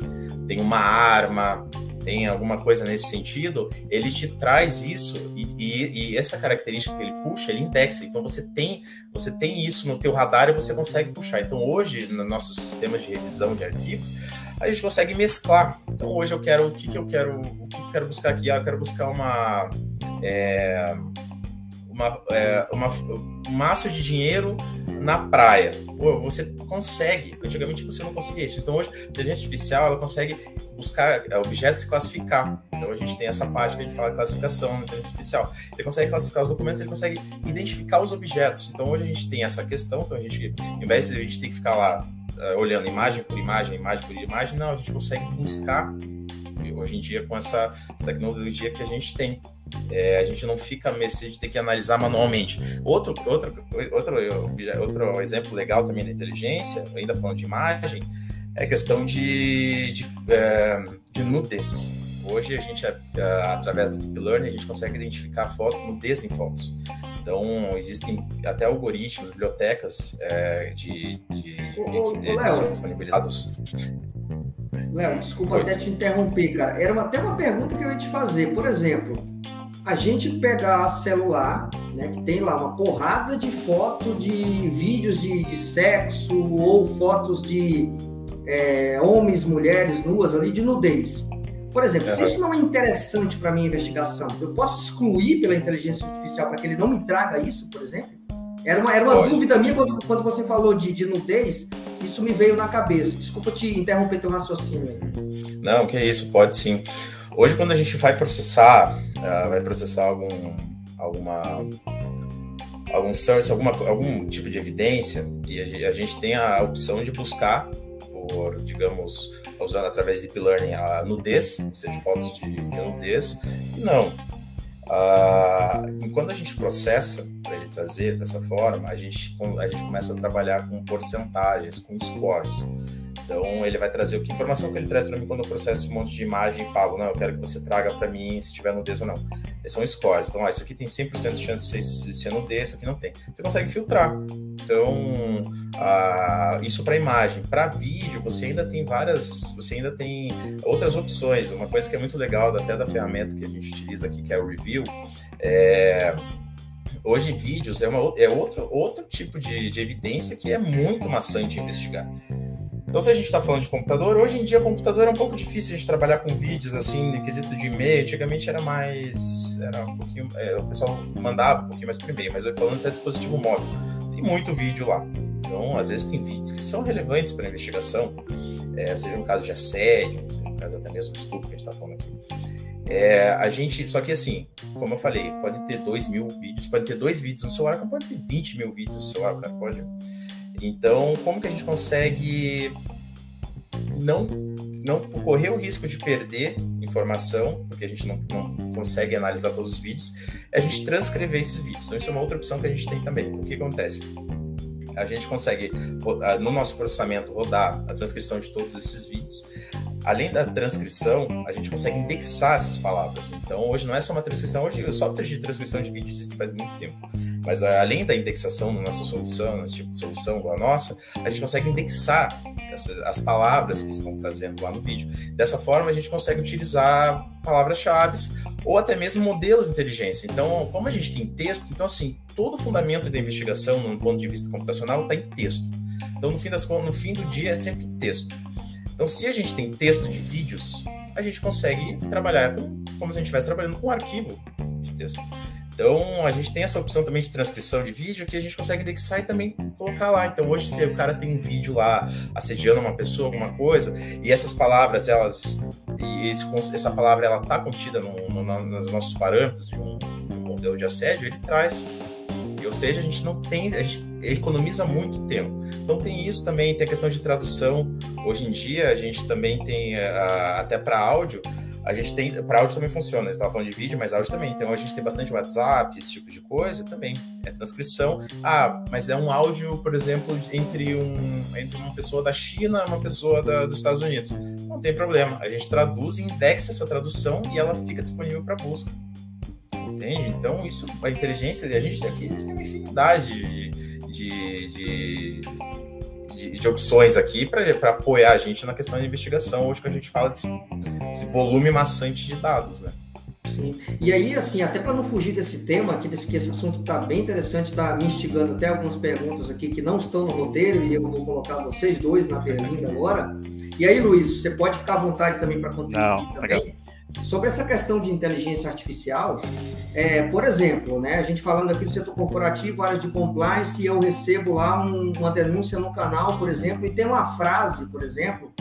tem uma arma, tem alguma coisa nesse sentido, ele te traz isso e, e, e, essa característica que ele puxa, ele indexa. Então você tem você tem isso no teu radar e você consegue puxar. Então hoje no nosso sistema de revisão de arquivos a gente consegue mesclar. Então hoje eu quero o que, que eu quero o que eu quero buscar aqui? Ah, eu quero buscar uma é, uma, é, uma, um maço de dinheiro na praia. Pô, você consegue. Antigamente você não conseguia isso. Então hoje a inteligência artificial ela consegue buscar é, objetos e classificar. Então a gente tem essa parte que a gente fala de classificação na inteligência artificial. Ele consegue classificar os documentos, ele consegue identificar os objetos. Então hoje a gente tem essa questão. Então a gente, em vez de a gente ter que ficar lá uh, olhando imagem por imagem, imagem por imagem, não, a gente consegue buscar hoje em dia com essa, essa tecnologia que a gente tem. É, a gente não fica a mercê de ter que analisar manualmente. Outro, outro, outro, outro exemplo legal também da inteligência, ainda falando de imagem, é a questão de, de, é, de nudez. Hoje a gente, através do Deep Learning, a gente consegue identificar foto, nudez em fotos. Então, existem até algoritmos, bibliotecas é, de, de, de, de, de são disponibilizados. Léo, desculpa Oi. até te interromper, cara. Era até uma pergunta que eu ia te fazer. Por exemplo, a gente pegar celular, né, que tem lá uma porrada de foto de vídeos de, de sexo ou fotos de é, homens, mulheres nuas ali de nudez. Por exemplo, se isso não é interessante para minha investigação, eu posso excluir pela inteligência artificial para que ele não me traga isso, por exemplo? Era uma, era uma dúvida minha quando, quando você falou de, de nudez, isso me veio na cabeça. Desculpa te interromper teu raciocínio aí. Não, que isso, pode sim. Hoje, quando a gente vai processar, uh, vai processar algum, alguma algum source, alguma, algum tipo de evidência, e a, gente tem a opção de buscar por, digamos, usando através de deep learning a nudez, seja fotos de, de nudez, não. Uh, quando a gente processa, para ele trazer dessa forma, a gente, a gente começa a trabalhar com porcentagens, com scores. Então, ele vai trazer o que informação que ele traz para mim quando eu processo um monte de imagem e falo, não, eu quero que você traga para mim se tiver nudez ou não. Esses são scores. Então, ó, isso aqui tem 100% de chance de ser, de ser nudez, isso aqui não tem. Você consegue filtrar. Então, uh, isso para imagem. Para vídeo, você ainda tem várias, você ainda tem outras opções. Uma coisa que é muito legal, até da ferramenta que a gente utiliza aqui, que é o Review, é hoje vídeos é, uma, é outro, outro tipo de, de evidência que é muito maçante investigar. Então, se a gente está falando de computador, hoje em dia computador é um pouco difícil a gente trabalhar com vídeos assim, de quesito de e-mail. Antigamente era mais. Era um pouquinho. É, o pessoal mandava um pouquinho mais por e-mail, mas eu falando até dispositivo móvel. Tem muito vídeo lá. Então, às vezes tem vídeos que são relevantes para a investigação, é, seja um caso de assédio, seja um caso até mesmo estupro que a gente está falando aqui. É, a gente, só que assim, como eu falei, pode ter dois mil vídeos, pode ter dois vídeos no celular, pode ter 20 mil vídeos no celular, cara, pode. Então, como que a gente consegue não, não correr o risco de perder informação, porque a gente não, não consegue analisar todos os vídeos, é a gente transcrever esses vídeos. Então, isso é uma outra opção que a gente tem também. O que acontece? A gente consegue, no nosso processamento, rodar a transcrição de todos esses vídeos além da transcrição, a gente consegue indexar essas palavras. Então, hoje não é só uma transcrição, hoje o software de transcrição de vídeo existe faz muito tempo. Mas além da indexação na nossa solução, nesse tipo de solução igual a nossa, a gente consegue indexar essas, as palavras que estão trazendo lá no vídeo. Dessa forma, a gente consegue utilizar palavras-chave ou até mesmo modelos de inteligência. Então, como a gente tem texto, então assim, todo o fundamento da investigação, no ponto de vista computacional, está em texto. Então, no fim, das, no fim do dia, é sempre texto. Então, se a gente tem texto de vídeos, a gente consegue trabalhar com, como se a gente estivesse trabalhando com um arquivo de texto. Então, a gente tem essa opção também de transcrição de vídeo que a gente consegue indexar e também colocar lá. Então, hoje, se o cara tem um vídeo lá assediando uma pessoa, alguma coisa, e essas palavras, elas. Esse, essa palavra, ela tá contida no, no, nos nossos parâmetros de um modelo de assédio, ele traz ou seja, a gente não tem, a gente economiza muito tempo. Então tem isso também, tem a questão de tradução. Hoje em dia a gente também tem uh, até para áudio, a gente tem para áudio também funciona. Gente estava falando de vídeo, mas áudio também. Então a gente tem bastante WhatsApp, esse tipo de coisa também. É transcrição. Ah, mas é um áudio, por exemplo, entre um entre uma pessoa da China e uma pessoa da, dos Estados Unidos. Não tem problema. A gente traduz, indexa essa tradução e ela fica disponível para busca entende? Então, isso, a inteligência, a gente aqui a gente tem uma infinidade de, de, de, de, de opções aqui para apoiar a gente na questão de investigação, hoje que a gente fala desse, desse volume maçante de dados, né? Sim. E aí, assim, até para não fugir desse tema aqui, desse que esse assunto está bem interessante, está me instigando até algumas perguntas aqui que não estão no roteiro e eu vou colocar vocês dois na berlinda agora. E aí, Luiz, você pode ficar à vontade também para contribuir não, também. Legal. Sobre essa questão de inteligência artificial, é, por exemplo, né, a gente falando aqui do setor corporativo, área de compliance, eu recebo lá um, uma denúncia no canal, por exemplo, e tem uma frase, por exemplo,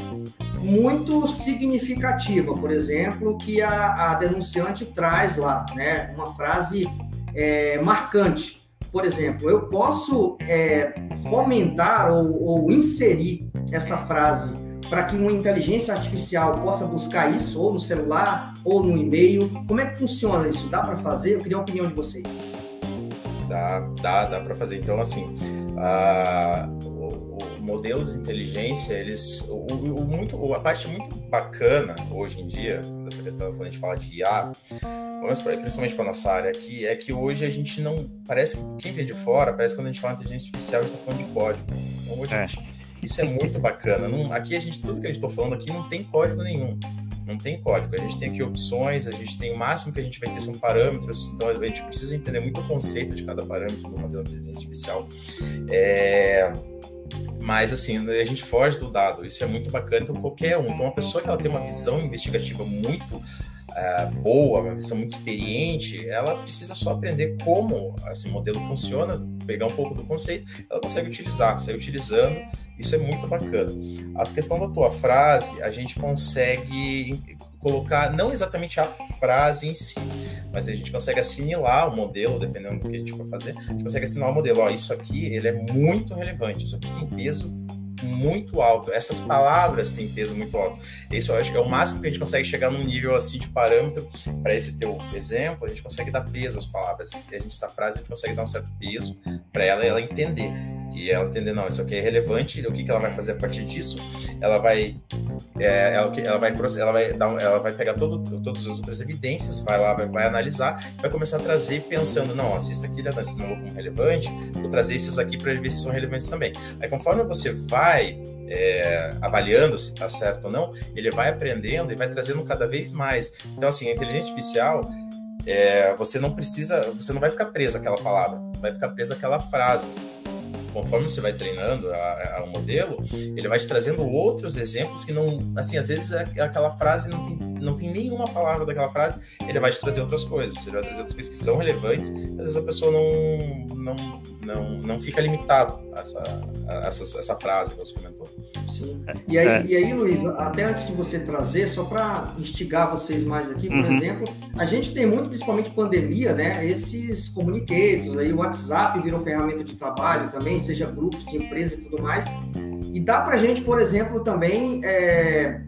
muito significativa, por exemplo, que a, a denunciante traz lá, né, uma frase é, marcante. Por exemplo, eu posso é, fomentar ou, ou inserir essa frase para que uma inteligência artificial possa buscar isso, ou no celular, ou no e-mail? Como é que funciona isso? Dá para fazer? Eu queria a opinião de vocês. Dá, dá, dá para fazer. Então, assim, a, o, o, modelos de inteligência, eles, o, o, muito, a parte muito bacana hoje em dia dessa questão quando a gente fala de IA, principalmente para nossa área aqui, é que hoje a gente não parece que quem vê de fora parece que quando a gente fala de inteligência artificial a gente está falando de código. Então, hoje é. a gente isso é muito bacana. Não, aqui a gente, tudo que a gente está falando aqui não tem código nenhum. Não tem código. A gente tem aqui opções, a gente tem o máximo que a gente vai ter são parâmetros. Então a gente precisa entender muito o conceito de cada parâmetro do modelo de inteligência artificial. É, mas assim, a gente foge do dado, isso é muito bacana. Então, qualquer um, então, uma pessoa que ela tem uma visão investigativa muito uh, boa, uma visão muito experiente, ela precisa só aprender como esse modelo funciona, pegar um pouco do conceito, ela consegue utilizar, sair utilizando, isso é muito bacana. A questão da tua frase, a gente consegue colocar não exatamente a frase em si, mas a gente consegue assimilar o modelo, dependendo do que a gente for fazer, a gente consegue assimilar o modelo. Ó, isso aqui ele é muito relevante, isso aqui tem peso muito alto. Essas palavras têm peso muito alto. Isso eu acho que é o máximo que a gente consegue chegar num nível assim de parâmetro. Para esse teu exemplo, a gente consegue dar peso às palavras. A gente, essa frase a gente consegue dar um certo peso para ela ela entender e ela entender, não, isso aqui é relevante, o que, que ela vai fazer a partir disso? Ela vai, é, ela, ela, vai, ela vai, dar, ela vai pegar todo, todas as outras evidências, vai lá, vai, vai analisar, vai começar a trazer pensando, não, se isso aqui ele assinou como relevante, vou trazer esses aqui para ver se são relevantes também. Aí conforme você vai é, avaliando se está certo ou não, ele vai aprendendo e vai trazendo cada vez mais. Então, assim, a inteligência artificial, é, você não precisa, você não vai ficar preso àquela palavra, vai ficar preso àquela frase conforme você vai treinando a, a, um modelo, ele vai te trazendo outros exemplos que não, assim, às vezes é aquela frase não tem, não tem nenhuma palavra daquela frase, ele vai te trazer outras coisas, ele vai trazer outras coisas que são relevantes, às vezes a pessoa não, não, não, não fica limitado a essa, a essa, essa frase que você comentou. Sim. E aí, é. e aí, Luiz, até antes de você trazer, só para instigar vocês mais aqui, por uhum. exemplo, a gente tem muito, principalmente pandemia, né? Esses comunicados aí, o WhatsApp virou ferramenta de trabalho também, seja grupos de empresa e tudo mais. E dá para a gente, por exemplo, também é,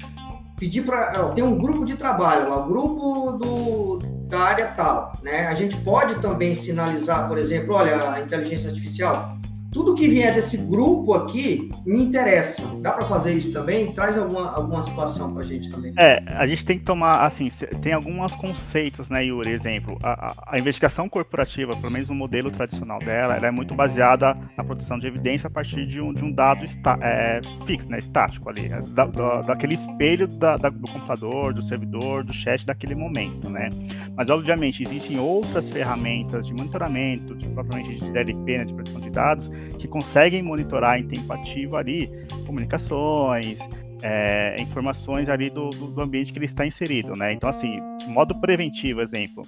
pedir para. Tem um grupo de trabalho lá, o grupo do, da área tal, né? A gente pode também sinalizar, por exemplo, olha, a inteligência artificial tudo que vier desse grupo aqui me interessa. Dá para fazer isso também? Traz alguma, alguma situação para a gente também. É, a gente tem que tomar, assim, tem alguns conceitos, né, Yuri? Exemplo, a, a investigação corporativa, pelo menos no modelo tradicional dela, ela é muito baseada na produção de evidência a partir de um, de um dado está, é, fixo, né, estático ali, é, da, da, daquele espelho da, da, do computador, do servidor, do chat daquele momento, né? Mas, obviamente, existem outras ferramentas de monitoramento, de, propriamente de DLP, né, de produção de dados, que conseguem monitorar em tempo ativo ali comunicações, é, informações ali do, do, ambiente que ele está inserido, né? Então, assim, modo preventivo, exemplo,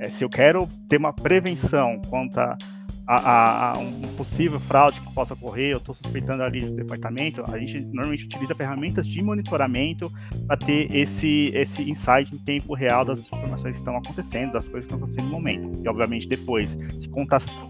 é, se eu quero ter uma prevenção contra a, a, um possível fraude que possa ocorrer, eu estou suspeitando ali do departamento, a gente normalmente utiliza ferramentas de monitoramento para ter esse, esse insight em tempo real das informações que estão acontecendo, das coisas que estão acontecendo no momento. E, obviamente, depois, se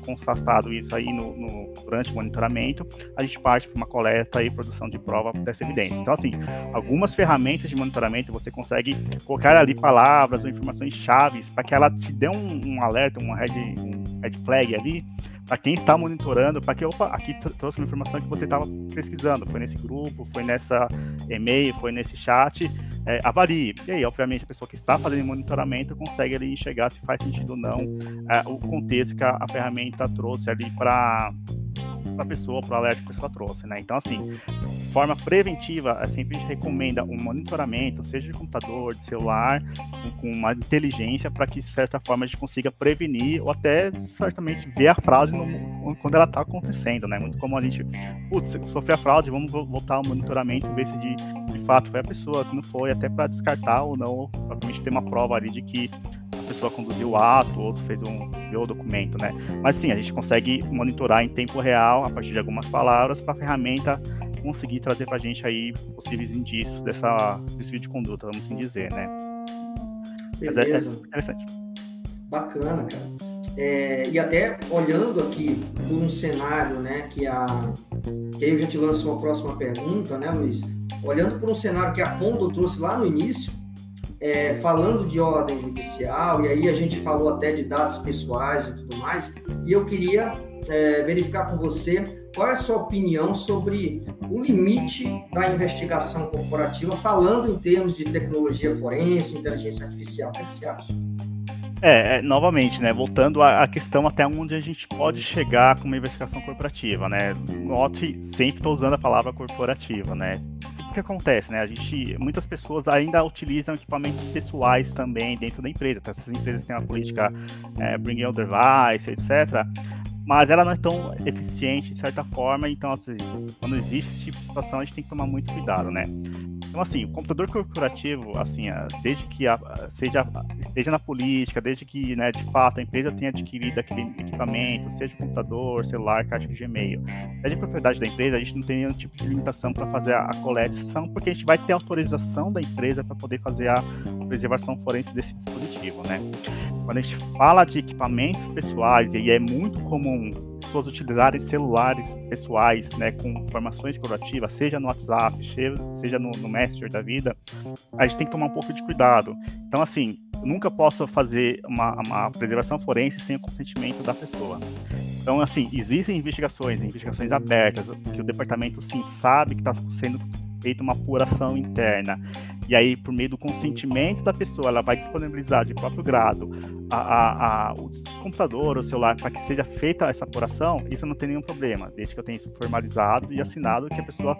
constatado isso aí no, no, durante o monitoramento, a gente parte para uma coleta e produção de prova dessa evidência. Então, assim, algumas ferramentas de monitoramento você consegue colocar ali palavras ou informações chaves para que ela te dê um, um alerta, uma red, um red flag ali, para quem está monitorando, para que, opa, aqui trouxe uma informação que você estava pesquisando, foi nesse grupo, foi nessa e-mail, foi nesse chat, é, avalie. E aí, obviamente, a pessoa que está fazendo monitoramento consegue ali enxergar se faz sentido ou não é, o contexto que a, a ferramenta trouxe ali para para a pessoa, para o alerta que a pessoa trouxe, né? Então, assim, forma preventiva, é sempre a gente recomenda um monitoramento, seja de computador, de celular, com uma inteligência para que, de certa forma, a gente consiga prevenir ou até, certamente, ver a fraude no, quando ela está acontecendo, né? Muito como a gente, putz, sofreu a fraude, vamos voltar ao monitoramento, ver se de, de fato foi a pessoa, que não foi, até para descartar ou não, provavelmente ter uma prova ali de que pessoa conduziu o ato, outro fez um o documento, né? Mas sim, a gente consegue monitorar em tempo real a partir de algumas palavras para a ferramenta conseguir trazer para a gente aí possíveis indícios dessa desvio de conduta, vamos assim dizer, né? Mas é, é interessante. Bacana, cara. É, e até olhando aqui por um cenário, né, que a que aí eu já te lanço uma próxima pergunta, né, Luiz? Olhando por um cenário que a Condo trouxe lá no início, é, falando de ordem judicial, e aí a gente falou até de dados pessoais e tudo mais, e eu queria é, verificar com você qual é a sua opinião sobre o limite da investigação corporativa, falando em termos de tecnologia forense, inteligência artificial. O que, é que você acha? É, é, novamente, né, voltando à, questão até onde a gente pode chegar com uma investigação corporativa, né, note, sempre estou usando a palavra corporativa, né, o que acontece, né? A gente, muitas pessoas ainda utilizam equipamentos pessoais também dentro da empresa. Então, essas empresas têm uma política é, bring your device, etc. Mas ela não é tão eficiente de certa forma. Então, assim, quando existe esse tipo de situação, a gente tem que tomar muito cuidado, né? Então, assim, o computador corporativo, assim, desde que a, seja, seja na política, desde que, né, de fato, a empresa tenha adquirido aquele equipamento, seja computador, celular, caixa de Gmail, é de propriedade da empresa, a gente não tem nenhum tipo de limitação para fazer a, a porque a gente vai ter autorização da empresa para poder fazer a preservação forense desse dispositivo, né? Quando a gente fala de equipamentos pessoais, e é muito comum pessoas utilizarem celulares pessoais, né, com informações corporativas, seja no WhatsApp, seja no, no Messenger da vida, a gente tem que tomar um pouco de cuidado. Então, assim, nunca posso fazer uma, uma preservação forense sem o consentimento da pessoa. Então, assim, existem investigações, investigações abertas, que o departamento sim sabe que está sendo feita uma apuração interna. E aí, por meio do consentimento da pessoa, ela vai disponibilizar de próprio grado a, a, a, o computador, o celular, para que seja feita essa apuração, isso não tem nenhum problema, desde que eu tenha isso formalizado e assinado que a pessoa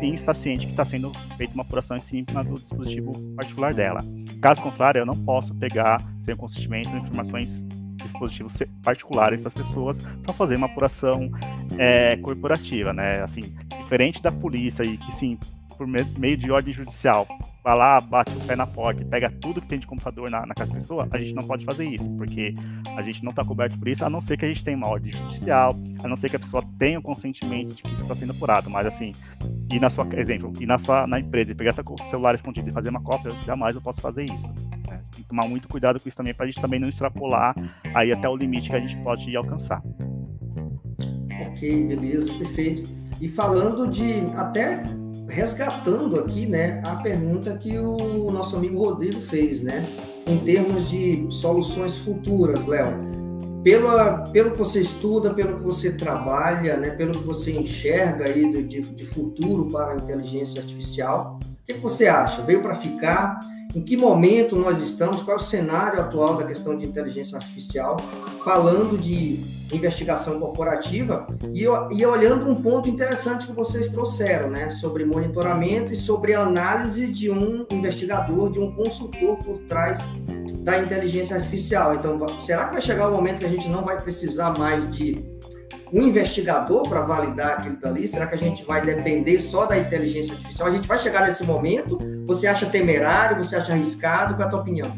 sim está ciente que está sendo feita uma apuração em cima do dispositivo particular dela. Caso contrário, eu não posso pegar, sem consentimento, informações dispositivos particulares das pessoas para fazer uma apuração é, corporativa, né? Assim, diferente da polícia e que sim por meio de ordem judicial, vai lá, bate o pé na porta e pega tudo que tem de computador na, na casa da pessoa, a gente não pode fazer isso, porque a gente não está coberto por isso, a não ser que a gente tenha uma ordem judicial, a não ser que a pessoa tenha o consentimento de que isso está sendo apurado. Mas assim, e na sua, exemplo, e na sua na empresa e pegar esse celular escondido e fazer uma cópia, jamais eu posso fazer isso. Né? Tem que tomar muito cuidado com isso também, para a gente também não extrapolar aí até o limite que a gente pode alcançar. Ok, beleza, perfeito. E falando de até resgatando aqui, né, a pergunta que o nosso amigo Rodrigo fez, né, em termos de soluções futuras, Léo. Pelo, pelo que você estuda, pelo que você trabalha, né, pelo que você enxerga aí de, de futuro para a inteligência artificial, o que você acha? Veio para ficar? Em que momento nós estamos? Qual é o cenário atual da questão de inteligência artificial? Falando de investigação corporativa e, e olhando um ponto interessante que vocês trouxeram, né, sobre monitoramento e sobre análise de um investigador, de um consultor por trás da inteligência artificial. Então, será que vai chegar o momento que a gente não vai precisar mais de um investigador para validar aquilo dali? Será que a gente vai depender só da inteligência artificial? A gente vai chegar nesse momento? Você acha temerário? Você acha arriscado? Qual é a tua opinião?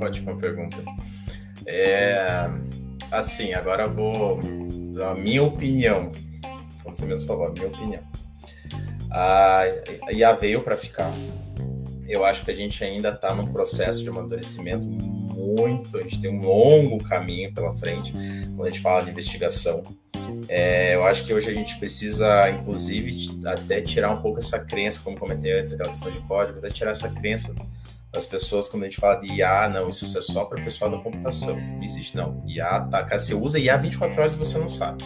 Ótima pergunta. É, assim, agora eu vou dar a minha opinião, como você mesmo falou, a minha opinião. A IA veio para ficar. Eu acho que a gente ainda está num processo de amadurecimento muito, a gente tem um longo caminho pela frente quando a gente fala de investigação. É, eu acho que hoje a gente precisa, inclusive, até tirar um pouco essa crença, como comentei antes, aquela questão de código, até tirar essa crença as pessoas, quando a gente fala de IA, não, isso é só para o pessoal da computação. Não existe, não. IA, tá, cara, você usa IA 24 horas e você não sabe.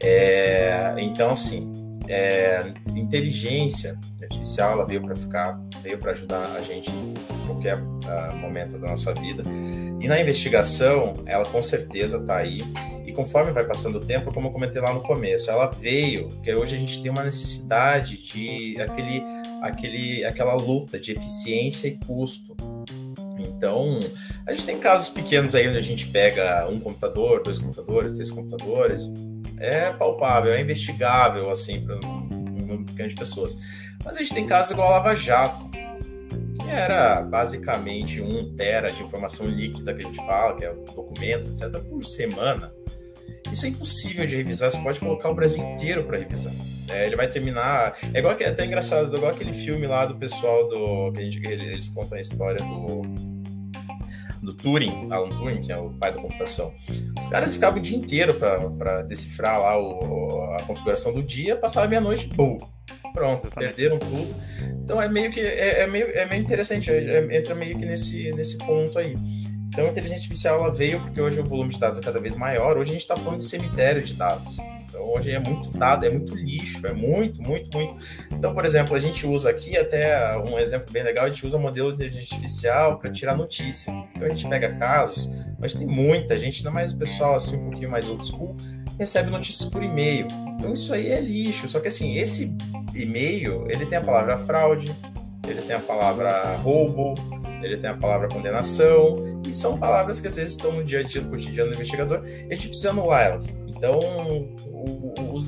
É, então, assim, é, inteligência artificial, ela veio para ficar, veio para ajudar a gente em qualquer uh, momento da nossa vida. E na investigação, ela com certeza está aí. E conforme vai passando o tempo, como eu comentei lá no começo, ela veio, porque hoje a gente tem uma necessidade de aquele aquele, aquela luta de eficiência e custo. Então, a gente tem casos pequenos aí onde a gente pega um computador, dois computadores, três computadores. É palpável, é investigável, assim, para um número pequeno de pessoas. Mas a gente tem casos igual a Lava Jato, que era basicamente um tera de informação líquida que a gente fala, que é documentos, etc., por semana. Isso é impossível de revisar, você pode colocar o Brasil inteiro para revisar. É, ele vai terminar. É igual que é até engraçado, igual aquele filme lá do pessoal do. que a gente, eles contam a história do. Do Turing, Alan Turing, que é o pai da computação. Os caras ficavam o dia inteiro para decifrar lá o, a configuração do dia, passava meia-noite, pum, pronto, perderam tudo. Então é meio que é, é meio, é meio interessante, é, é, entra meio que nesse, nesse ponto aí. Então a inteligência artificial ela veio porque hoje o volume de dados é cada vez maior. Hoje a gente está falando de cemitério de dados. Então hoje é muito dado, é muito lixo, é muito, muito, muito. Então, por exemplo, a gente usa aqui até um exemplo bem legal, a gente usa modelos de inteligência artificial para tirar notícia. Então a gente pega casos, mas tem muita gente, ainda mais o pessoal assim um pouquinho mais old school, recebe notícias por e-mail. Então isso aí é lixo. Só que assim, esse e-mail, ele tem a palavra fraude, ele tem a palavra roubo, ele tem a palavra condenação, e são palavras que às vezes estão no dia a dia do cotidiano do investigador, e a gente precisa anular elas. Então, o, o,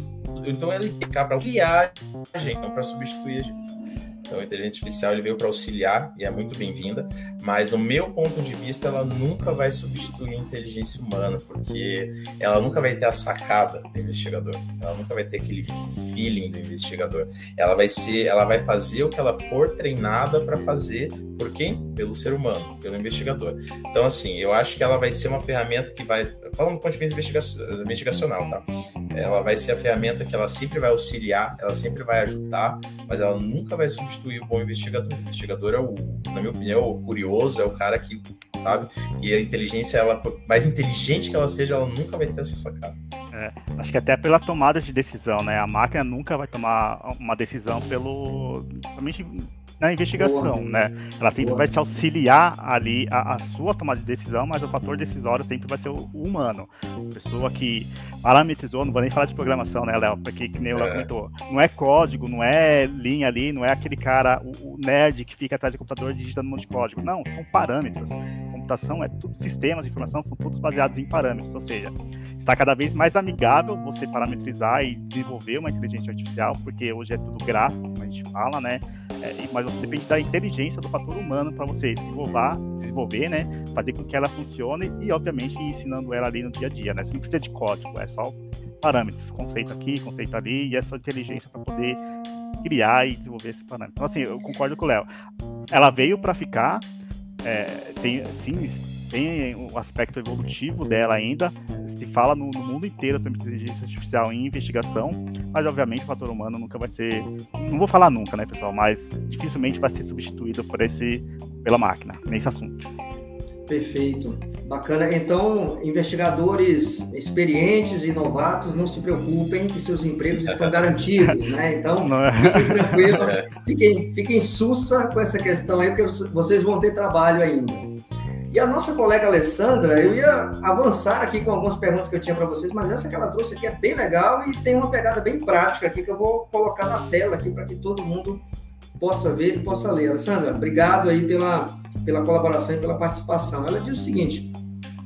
então ele fica para gente, não para substituir a gente. Então, a inteligência artificial ele veio para auxiliar e é muito bem-vinda, mas no meu ponto de vista, ela nunca vai substituir a inteligência humana, porque ela nunca vai ter a sacada do investigador, ela nunca vai ter aquele feeling do investigador. Ela vai ser, ela vai fazer o que ela for treinada para fazer Por quem? Pelo ser humano, pelo investigador. Então, assim, eu acho que ela vai ser uma ferramenta que vai. Falando do ponto de vista investigacional, tá? Ela vai ser a ferramenta que ela sempre vai auxiliar, ela sempre vai ajudar, mas ela nunca vai substituir o bom investigador. O investigador é o, na minha opinião, o curioso, é o cara que, sabe? E a inteligência, ela, por mais inteligente que ela seja, ela nunca vai ter essa sacada. É, acho que até pela tomada de decisão, né? A máquina nunca vai tomar uma decisão pelo. Somente na investigação, Boa. né? Ela sempre Boa. vai te auxiliar ali a, a, sua tomada de decisão, mas o fator decisório sempre vai ser o, o humano. A pessoa que parametrizou, não vou nem falar de programação, né, Léo? Porque que nem o Léo é. comentou, não é código, não é linha ali, não é aquele cara, o, o nerd que fica atrás do computador digitando um monte de código. Não, são parâmetros. Computação é tudo, sistemas de informação são todos baseados em parâmetros, ou seja, está cada vez mais amigável você parametrizar e desenvolver uma inteligência artificial, porque hoje é tudo gráfico, como a gente fala, né? É, mas você depende da inteligência do fator humano para você desenvolver, desenvolver, né? Fazer com que ela funcione e, obviamente, ensinando ela ali no dia a dia, né? Você não precisa de código, é só parâmetros, conceito aqui, conceito ali, e essa inteligência para poder criar e desenvolver esse parâmetro. Então, assim, eu concordo com o Léo. Ela veio para ficar, é, tem, sim, tem o aspecto evolutivo dela ainda, se fala no, no mundo inteiro sobre inteligência artificial em investigação, mas obviamente o fator humano nunca vai ser, não vou falar nunca, né, pessoal, mas dificilmente vai ser substituído por esse, pela máquina nesse assunto. Perfeito, bacana. Então, investigadores experientes e novatos, não se preocupem que seus empregos estão garantidos, né? Então, é. fiquem tranquilos, é. fiquem, fiquem sussa com essa questão aí, porque vocês vão ter trabalho ainda. E a nossa colega Alessandra, eu ia avançar aqui com algumas perguntas que eu tinha para vocês, mas essa que ela trouxe aqui é bem legal e tem uma pegada bem prática aqui que eu vou colocar na tela aqui para que todo mundo possa ver e possa ler. Alessandra, obrigado aí pela, pela colaboração e pela participação. Ela diz o seguinte: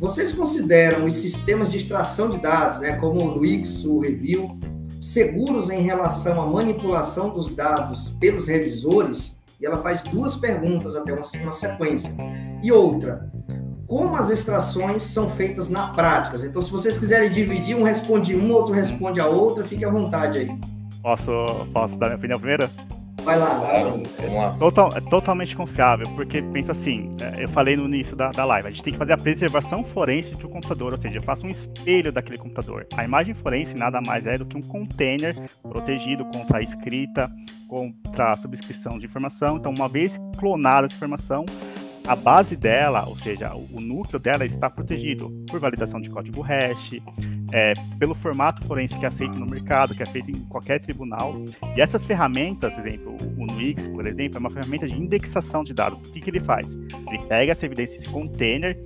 vocês consideram os sistemas de extração de dados, né, como o Wix, o Review, seguros em relação à manipulação dos dados pelos revisores? E ela faz duas perguntas, até uma, uma sequência. E outra, como as extrações são feitas na prática? Então, se vocês quiserem dividir, um responde um, outro responde a outra, fique à vontade aí. Posso, posso dar minha opinião primeiro? Vai lá, vamos lá. Total, é totalmente confiável, porque pensa assim, é, eu falei no início da, da live, a gente tem que fazer a preservação forense do computador, ou seja, eu faço um espelho daquele computador. A imagem forense nada mais é do que um container protegido contra a escrita, contra a subscrição de informação. Então, uma vez clonada essa informação, a base dela, ou seja, o núcleo dela está protegido por validação de código hash, é, pelo formato forense que é aceito no mercado, que é feito em qualquer tribunal. E essas ferramentas, exemplo, o Nuix, por exemplo, é uma ferramenta de indexação de dados. O que, que ele faz? Ele pega essa evidência, esse container,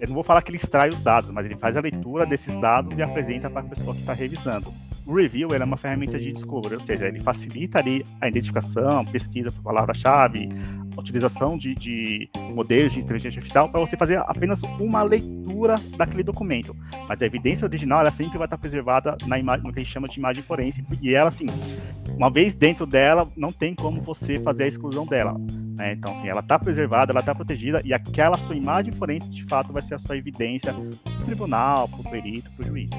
eu não vou falar que ele extrai os dados, mas ele faz a leitura desses dados e apresenta para a pessoa que está revisando. O review é uma ferramenta de discovery, ou seja, ele facilita ali a identificação, pesquisa por palavra-chave, utilização de, de modelos de inteligência artificial para você fazer apenas uma leitura daquele documento. Mas a evidência original ela sempre vai estar preservada na imagem, no que a gente chama de imagem forense, e ela, assim, uma vez dentro dela, não tem como você fazer a exclusão dela. Né? Então, assim, ela está preservada, ela está protegida, e aquela sua imagem forense, de fato, vai ser a sua evidência para o tribunal, para o perito, para o juiz.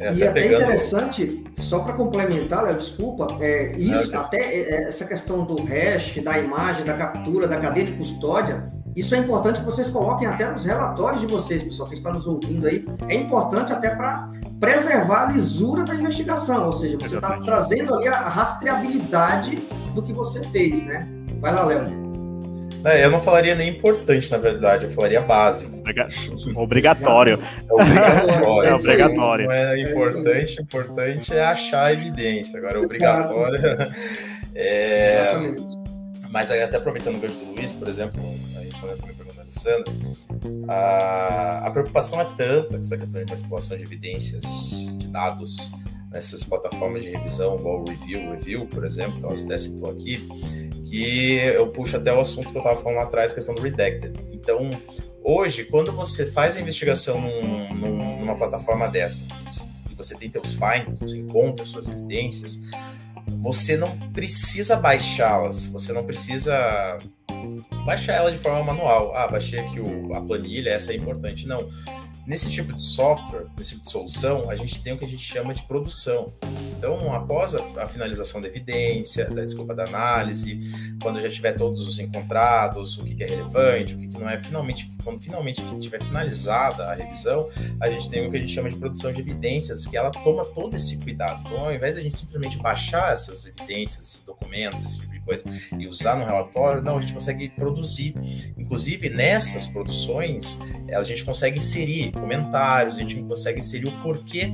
É, e até pegando... interessante, só para complementar, Léo, desculpa, é, isso, Não, até é, é, essa questão do hash, da imagem, da captura, da cadeia de custódia, isso é importante que vocês coloquem até nos relatórios de vocês, pessoal que está nos ouvindo aí. É importante até para preservar a lisura da investigação, ou seja, você está trazendo ali a rastreabilidade do que você fez, né? Vai lá, Léo. É, eu não falaria nem importante, na verdade, eu falaria básico. Obrigatório. É obrigatório. É obrigatório. Não é importante, importante é achar a evidência. Agora, obrigatório. é... Mas até aproveitando o gancho do Luiz, por exemplo, respondendo a pergunta da Alessandra, a, a preocupação é tanta com essa questão de manipulação de evidências, de dados, nessas plataformas de revisão, igual o Review, Review, por exemplo, que ela até citou aqui, que eu puxo até o assunto que eu estava falando lá atrás, questão do Redacted. Então, hoje, quando você faz a investigação num, num, numa plataforma dessa, e você tem seus finds, você encontra suas evidências, você não precisa baixá-las, você não precisa baixar ela de forma manual. Ah, baixei aqui o, a planilha, essa é importante. Não. Nesse tipo de software, nesse tipo de solução, a gente tem o que a gente chama de produção. Então, após a, a finalização da evidência, da desculpa da análise, quando já tiver todos os encontrados, o que, que é relevante, o que, que não é, finalmente, quando finalmente tiver finalizada a revisão, a gente tem o que a gente chama de produção de evidências, que ela toma todo esse cuidado. Então, ao invés de a gente simplesmente baixar essas evidências, documentos, esse tipo coisa, e usar no relatório, não, a gente consegue produzir. Inclusive, nessas produções, a gente consegue inserir comentários, a gente consegue inserir o porquê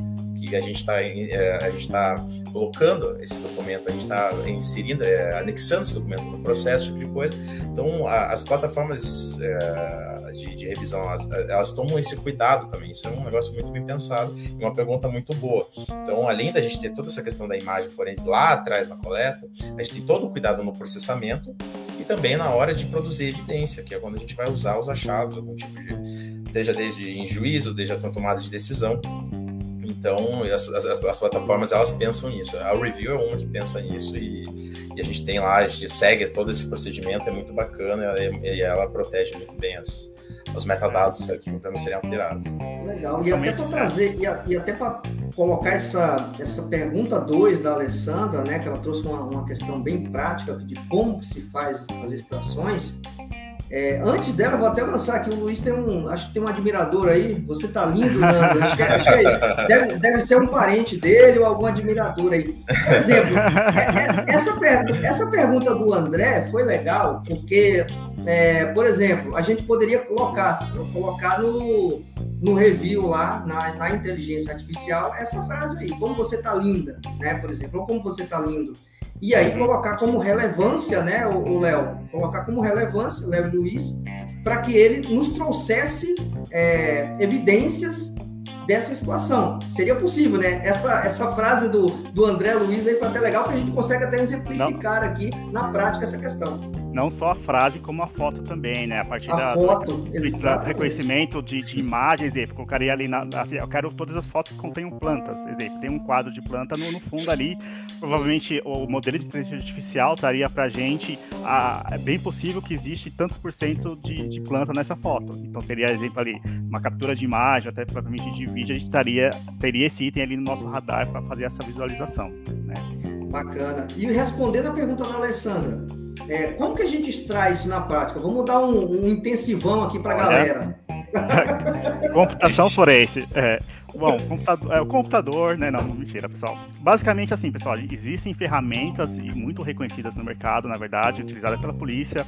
que a gente está é, tá colocando esse documento, a gente está inserindo, é, anexando esse documento no processo, tipo de coisa. Então, a, as plataformas é, de, de, revisão, elas, elas, tomam esse cuidado também. Isso é um negócio muito bem pensado e uma pergunta muito boa. Então, além da gente ter toda essa questão da imagem forense lá atrás na coleta, a gente tem todo o cuidado no processamento e também na hora de produzir evidência, que é quando a gente vai usar os achados, algum tipo de, seja desde em juízo, desde a tomada de decisão, então, as, as, as, plataformas, elas pensam nisso. A Review é uma que pensa nisso e, e, a gente tem lá, a gente segue todo esse procedimento, é muito bacana e, e ela protege muito bem as, os metadados aqui para não serem alterados. Legal. E até para trazer, e, e até para colocar essa, essa pergunta 2 da Alessandra, né, que ela trouxe uma, uma questão bem prática de como se faz as extrações, é, antes dela, vou até lançar aqui, o Luiz tem um, acho que tem um admirador aí, você tá lindo, Nando, acho que, acho que é deve, deve, ser um parente dele ou algum admirador aí. Por exemplo, é, é, essa, per, essa pergunta do André foi legal, porque, é, por exemplo, a gente poderia colocar, colocar no, no review lá, na, na inteligência artificial, essa frase aí, como você tá linda, né, por exemplo, ou como você tá lindo. E aí colocar como relevância, né, o Léo, colocar como relevância, Léo e Luiz, para que ele nos trouxesse é, evidências dessa situação. Seria possível, né? Essa, essa frase do, do André Luiz aí foi até legal, porque a gente consegue até exemplificar Não. aqui na prática essa questão não só a frase, como a foto também, né? A partir a da, foto, da, reconhecimento de, de imagens, exemplo, colocaria ali na, assim, eu quero todas as fotos que contenham plantas, exemplo, tem um quadro de planta no, no fundo ali, provavelmente o modelo de inteligência artificial estaria pra gente, a, é bem possível que existe tantos por cento de, de planta nessa foto, então seria, exemplo ali, uma captura de imagem, até provavelmente de vídeo, a gente estaria, teria esse item ali no nosso radar para fazer essa visualização, né? Bacana. E respondendo a pergunta da Alessandra, é, como que a gente extrai isso na prática? Vamos dar um, um intensivão aqui para a galera. Computação forense. É. Bom, computador, é, o computador, né? Não, mentira, pessoal. Basicamente assim, pessoal, existem ferramentas muito reconhecidas no mercado, na verdade, utilizadas pela polícia,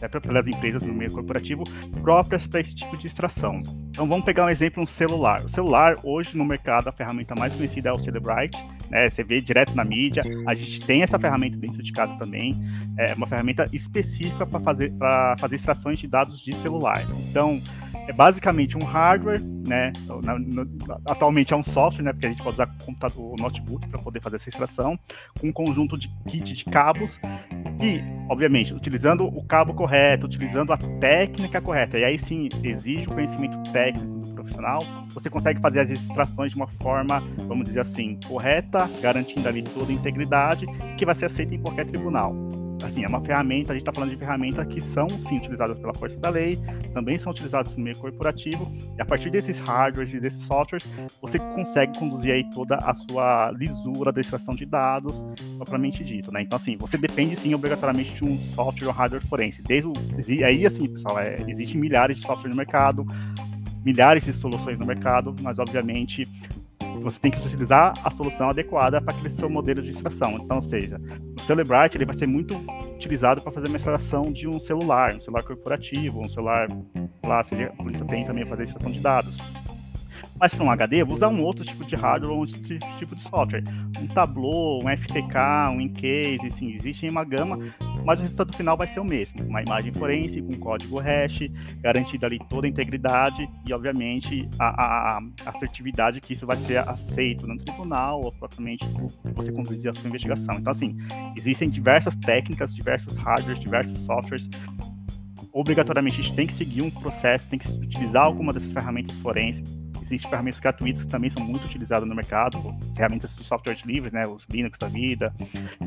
é, pelas empresas no meio corporativo, próprias para esse tipo de extração. Então vamos pegar um exemplo, um celular. O celular, hoje no mercado, a ferramenta mais conhecida é o Celebrite, né? Você vê direto na mídia. A gente tem essa ferramenta dentro de casa também. É uma ferramenta específica para fazer, fazer extrações de dados de celular. Então, é basicamente um hardware, né? Na, no, atualmente é um software, né? Porque a gente pode usar o, computador, notebook para poder fazer essa extração, com um conjunto de kit de cabos e, obviamente, utilizando o cabo correto, utilizando a técnica correta. E aí sim exige o conhecimento técnico do profissional. Você consegue fazer as extrações de uma forma, vamos dizer assim, correta, garantindo ali toda a integridade, que vai ser aceita em qualquer tribunal assim, é uma ferramenta, a gente está falando de ferramentas que são, sim, utilizadas pela força da lei, também são utilizadas no meio corporativo, e a partir desses hardwares e desses softwares, você consegue conduzir aí toda a sua lisura da extração de dados, propriamente dito, né? Então, assim, você depende, sim, obrigatoriamente de um software ou hardware forense. Desde o, aí, assim, pessoal, é, existem milhares de softwares no mercado, milhares de soluções no mercado, mas, obviamente, você tem que utilizar a solução adequada para aquele seu modelo de extração. Então, ou seja, Celebrite ele vai ser muito utilizado para fazer uma extração de um celular, um celular corporativo, um celular lá, seja, a polícia tem também fazer extração de dados. Mas para um HD, eu vou usar um outro tipo de hardware ou um outro tipo de software. Um Tableau, um FTK, um Incase, assim, existe uma gama, mas o resultado final vai ser o mesmo. Uma imagem forense com código hash, garantida ali toda a integridade e, obviamente, a, a, a assertividade que isso vai ser aceito no tribunal ou propriamente você conduzir a sua investigação. Então, assim, existem diversas técnicas, diversos hardwares, diversos softwares obrigatoriamente a gente tem que seguir um processo, tem que utilizar alguma dessas ferramentas forenses existem ferramentas gratuitas que também são muito utilizadas no mercado, ferramentas de software livres, né, os Linux da vida,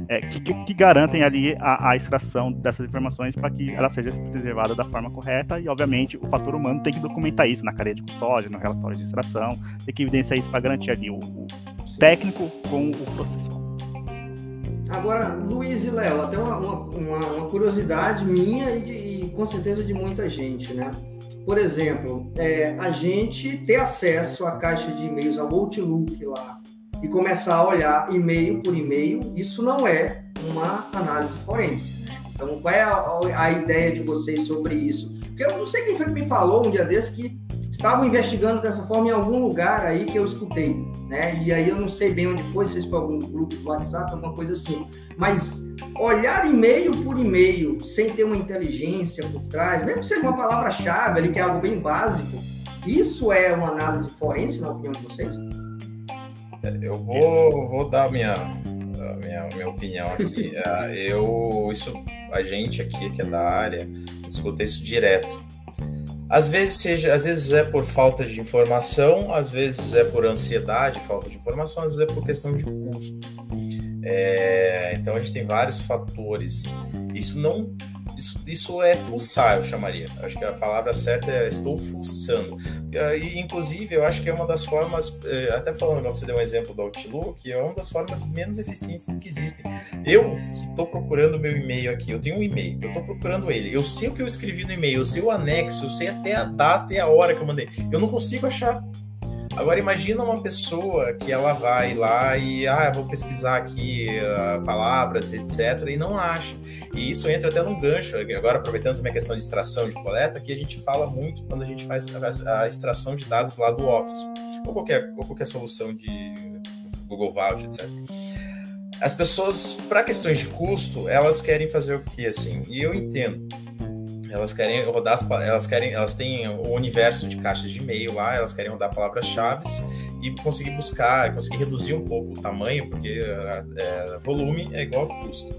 é, que, que, garantem ali a, a extração dessas informações para que ela seja preservada da forma correta e, obviamente, o fator humano tem que documentar isso na cadeia de custódia, no relatório de extração, tem que evidenciar isso para garantir ali o, o técnico com o, Agora, Luiz e Léo, até uma, uma, uma, curiosidade minha e, de, e, com certeza de muita gente, né? Por exemplo, é, a gente ter acesso à caixa de e-mails, ao Outlook lá, e começar a olhar e-mail por e-mail, isso não é uma análise forense. Né? Então, qual é a, a, ideia de vocês sobre isso? Porque eu não sei quem foi que me falou um dia desse que estavam investigando dessa forma em algum lugar aí que eu escutei, né? E aí eu não sei bem onde foi, se foi algum grupo do WhatsApp, alguma coisa assim. Mas olhar e-mail por e-mail, sem ter uma inteligência por trás, mesmo que seja uma palavra-chave ali, que é algo bem básico, isso é uma análise forense, na opinião de vocês? Eu vou, vou dar minha, minha, minha opinião aqui. Ah, eu, isso, a gente aqui que é da área, escuta isso direto às vezes, seja, às vezes é por falta de informação, às vezes é por ansiedade, falta de informação, às vezes é por questão de custo. É, então a gente tem vários fatores. Isso não isso, isso é fuçar, eu chamaria. Acho que a palavra certa é estou fuçando. E, inclusive, eu acho que é uma das formas, é, até falando, você deu um exemplo do Outlook, é uma das formas menos eficientes que existem. Eu que estou procurando meu e-mail aqui, eu tenho um e-mail, eu estou procurando ele, eu sei o que eu escrevi no e-mail, eu sei o anexo, eu sei até a data e a hora que eu mandei. Eu não consigo achar. Agora imagina uma pessoa que ela vai lá e ah, vou pesquisar aqui uh, palavras, etc, e não acha. E isso entra até num gancho. Agora aproveitando também a questão de extração de coleta, que a gente fala muito quando a gente faz a, extração de dados lá do Office ou qualquer ou qualquer solução de Google Vault, etc. As pessoas, para questões de custo, elas querem fazer o que assim? E eu entendo elas querem rodar as, elas querem elas têm o universo de caixas de e-mail lá elas querem rodar palavras-chave e conseguir buscar conseguir reduzir um pouco o tamanho porque é, volume é igual a custo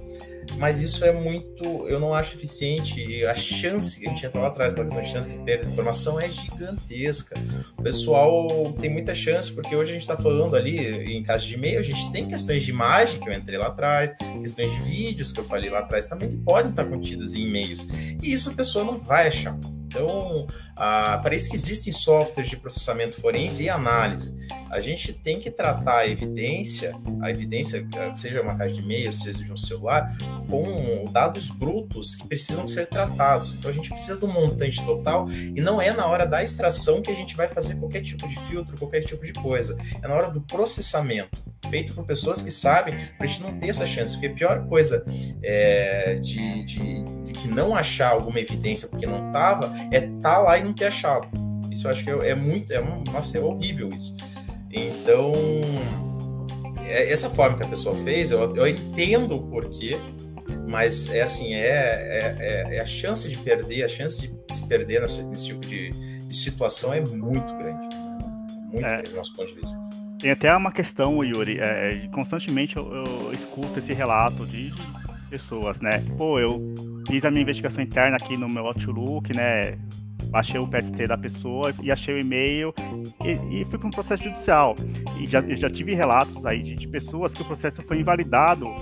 mas isso é muito, eu não acho eficiente. A chance, a gente entra lá atrás, a questão de chance de perda de informação é gigantesca. O pessoal tem muita chance, porque hoje a gente está falando ali em caso de e-mail, a gente tem questões de imagem, que eu entrei lá atrás, questões de vídeos, que eu falei lá atrás também, que podem estar contidas em e-mails. E isso a pessoa não vai achar. Então, ah, para isso que existem softwares de processamento forense e análise. A gente tem que tratar a evidência, a evidência, seja uma caixa de e-mail, seja de um celular, com dados brutos que precisam ser tratados. Então, a gente precisa do montante total e não é na hora da extração que a gente vai fazer qualquer tipo de filtro, qualquer tipo de coisa. É na hora do processamento, feito por pessoas que sabem, para a gente não ter essa chance. Porque a pior coisa é, de, de, de que não achar alguma evidência porque não estava é estar tá lá e não ter achado. Isso eu acho que é, é muito, é, nossa, é horrível isso. Então, é, essa forma que a pessoa fez, eu, eu entendo o porquê, mas é assim, é, é, é, é, a chance de perder, a chance de se perder nesse, nesse tipo de, de, situação é muito grande. Muito é. grande do nosso ponto de vista. Tem até uma questão, Yuri, é, constantemente eu, eu, escuto esse relato de pessoas, né? Pô, eu fiz a minha investigação interna aqui no meu Outlook, né? Baixei o PST da pessoa e achei o e-mail e, e fui para um processo judicial. E já, já tive relatos aí de, de pessoas que o processo foi invalidado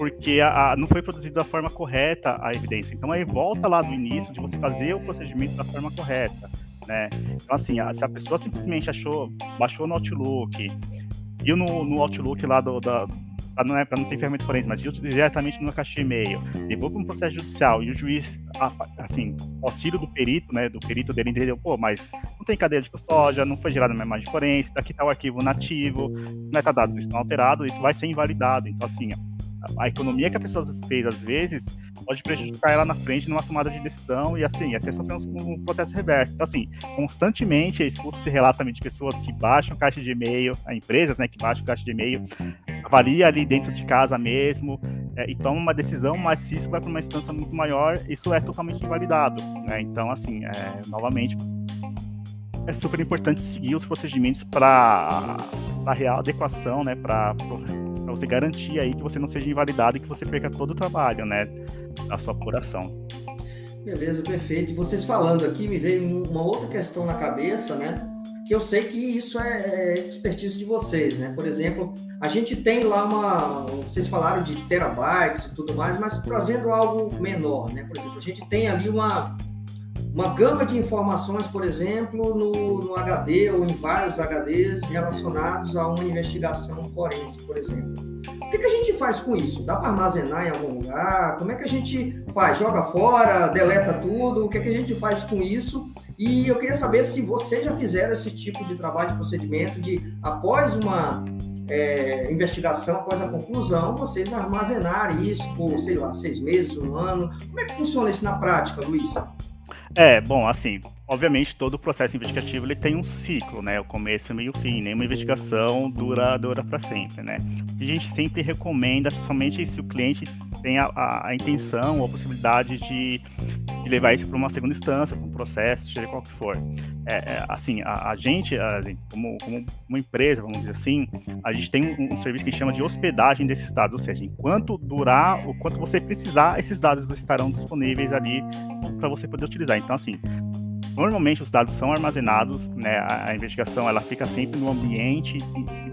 porque a, a, não foi produzido da forma correta a evidência. Então aí volta lá do início de você fazer o procedimento da forma correta, né? Então assim, a, se a pessoa simplesmente achou, baixou no Outlook, viu no, no Outlook lá do, da, para não, é, não ter ferramenta forense, mas diretamente no caixa de e-mail, para um processo judicial e o juiz, assim, auxílio do perito, né, do perito dele entendeu, pô, mas não tem cadeia de custódia, não foi gerada uma imagem forense, daqui está o arquivo nativo, metadados estão alterados, isso vai ser invalidado. Então, assim, a, a economia que a pessoa fez, às vezes, pode prejudicar ela na frente numa tomada de decisão e assim, até sofrer um, um processo reverso. Então, assim, constantemente escuta esse relato também de pessoas que baixam caixa de e-mail, empresas né, que baixam caixa de e-mail, avalia ali dentro de casa mesmo é, e toma uma decisão, mas se isso vai para uma instância muito maior, isso é totalmente invalidado. Né? Então, assim, é, novamente, é super importante seguir os procedimentos para a real adequação, né, para você garantir aí que você não seja invalidado e que você perca todo o trabalho, né, da sua apuração. Beleza, perfeito. Vocês falando aqui, me veio uma outra questão na cabeça, né, que eu sei que isso é, é expertise de vocês, né? Por exemplo, a gente tem lá uma, vocês falaram de terabytes e tudo mais, mas trazendo algo menor, né? Por exemplo, a gente tem ali uma uma gama de informações, por exemplo, no, no HD ou em vários HDs relacionados a uma investigação forense, por exemplo. O que, que a gente faz com isso? Dá para armazenar em algum lugar? Como é que a gente faz? Joga fora, deleta tudo? O que, que a gente faz com isso? E eu queria saber se vocês já fizeram esse tipo de trabalho de procedimento de, após uma é, investigação, após a conclusão, vocês armazenarem isso por, sei lá, seis meses, um ano. Como é que funciona isso na prática, Luiz? É, bom, assim, obviamente todo o processo investigativo ele tem um ciclo, né? O começo, meio, fim. Nenhuma investigação dura dura para sempre, né? A gente sempre recomenda, principalmente se o cliente tem a, a, a intenção ou a possibilidade de, de levar isso para uma segunda instância, para um processo, seja qual que for. É, é, assim, a, a gente, assim, como, como, uma empresa, vamos dizer assim, a gente tem um, um, serviço que chama de hospedagem desses dados, ou seja, enquanto durar, o quanto você precisar, esses dados estarão disponíveis ali para você poder utilizar. Então, assim, normalmente os dados são armazenados, né? A, a, investigação ela fica sempre no ambiente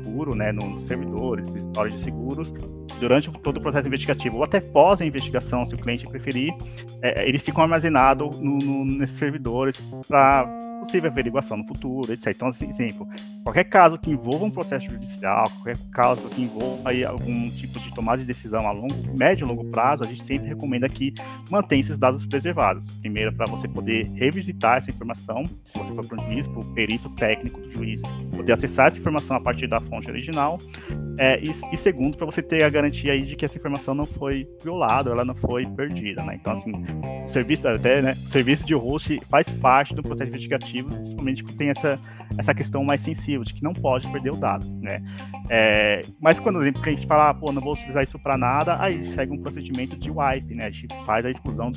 seguro, né? Nos servidores, storage seguros, durante todo o processo investigativo ou até pós a investigação, se o cliente preferir, é, eles ficam armazenados no, no, nesses servidores para possível averiguação no futuro, etc. Então, assim, exemplo, qualquer caso que envolva um processo judicial, qualquer caso que envolva aí algum tipo de tomada de decisão a longo, médio e longo prazo, a gente sempre recomenda que mantenha esses dados preservados. Primeiro, para você poder revisitar essa informação, se você for para um juiz, para o perito técnico do juiz, poder acessar essa informação a partir da fonte original. É, e, e, segundo, para você ter a garantia aí de que essa informação não foi violada, ela não foi perdida, né? Então, assim, o serviço, até, né, o serviço de host faz parte do processo investigativo, principalmente que tem essa, essa questão mais sensível, de que não pode perder o dado, né? É, mas quando, por exemplo, a gente fala, ah, pô, não vou utilizar isso para nada, aí segue um procedimento de wipe, né? A gente faz a exclusão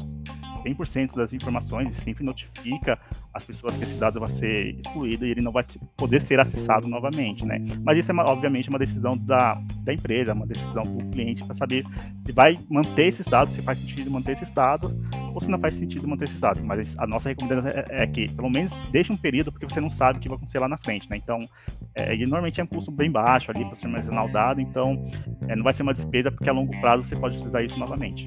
100% das informações e sempre notifica as pessoas que esse dado vai ser excluído e ele não vai poder ser acessado novamente, né? Mas isso é, obviamente, uma decisão da, da empresa, uma decisão do cliente para saber se vai manter esses dados, se faz sentido manter esses dados ou se não faz sentido manter esses dados. Mas a nossa recomendação é, é que, pelo menos, deixe um período, porque você não sabe o que vai acontecer lá na frente, né? Então, é, e normalmente é um custo bem baixo ali para você armazenar o dado, então é, não vai ser uma despesa, porque a longo prazo você pode utilizar isso novamente.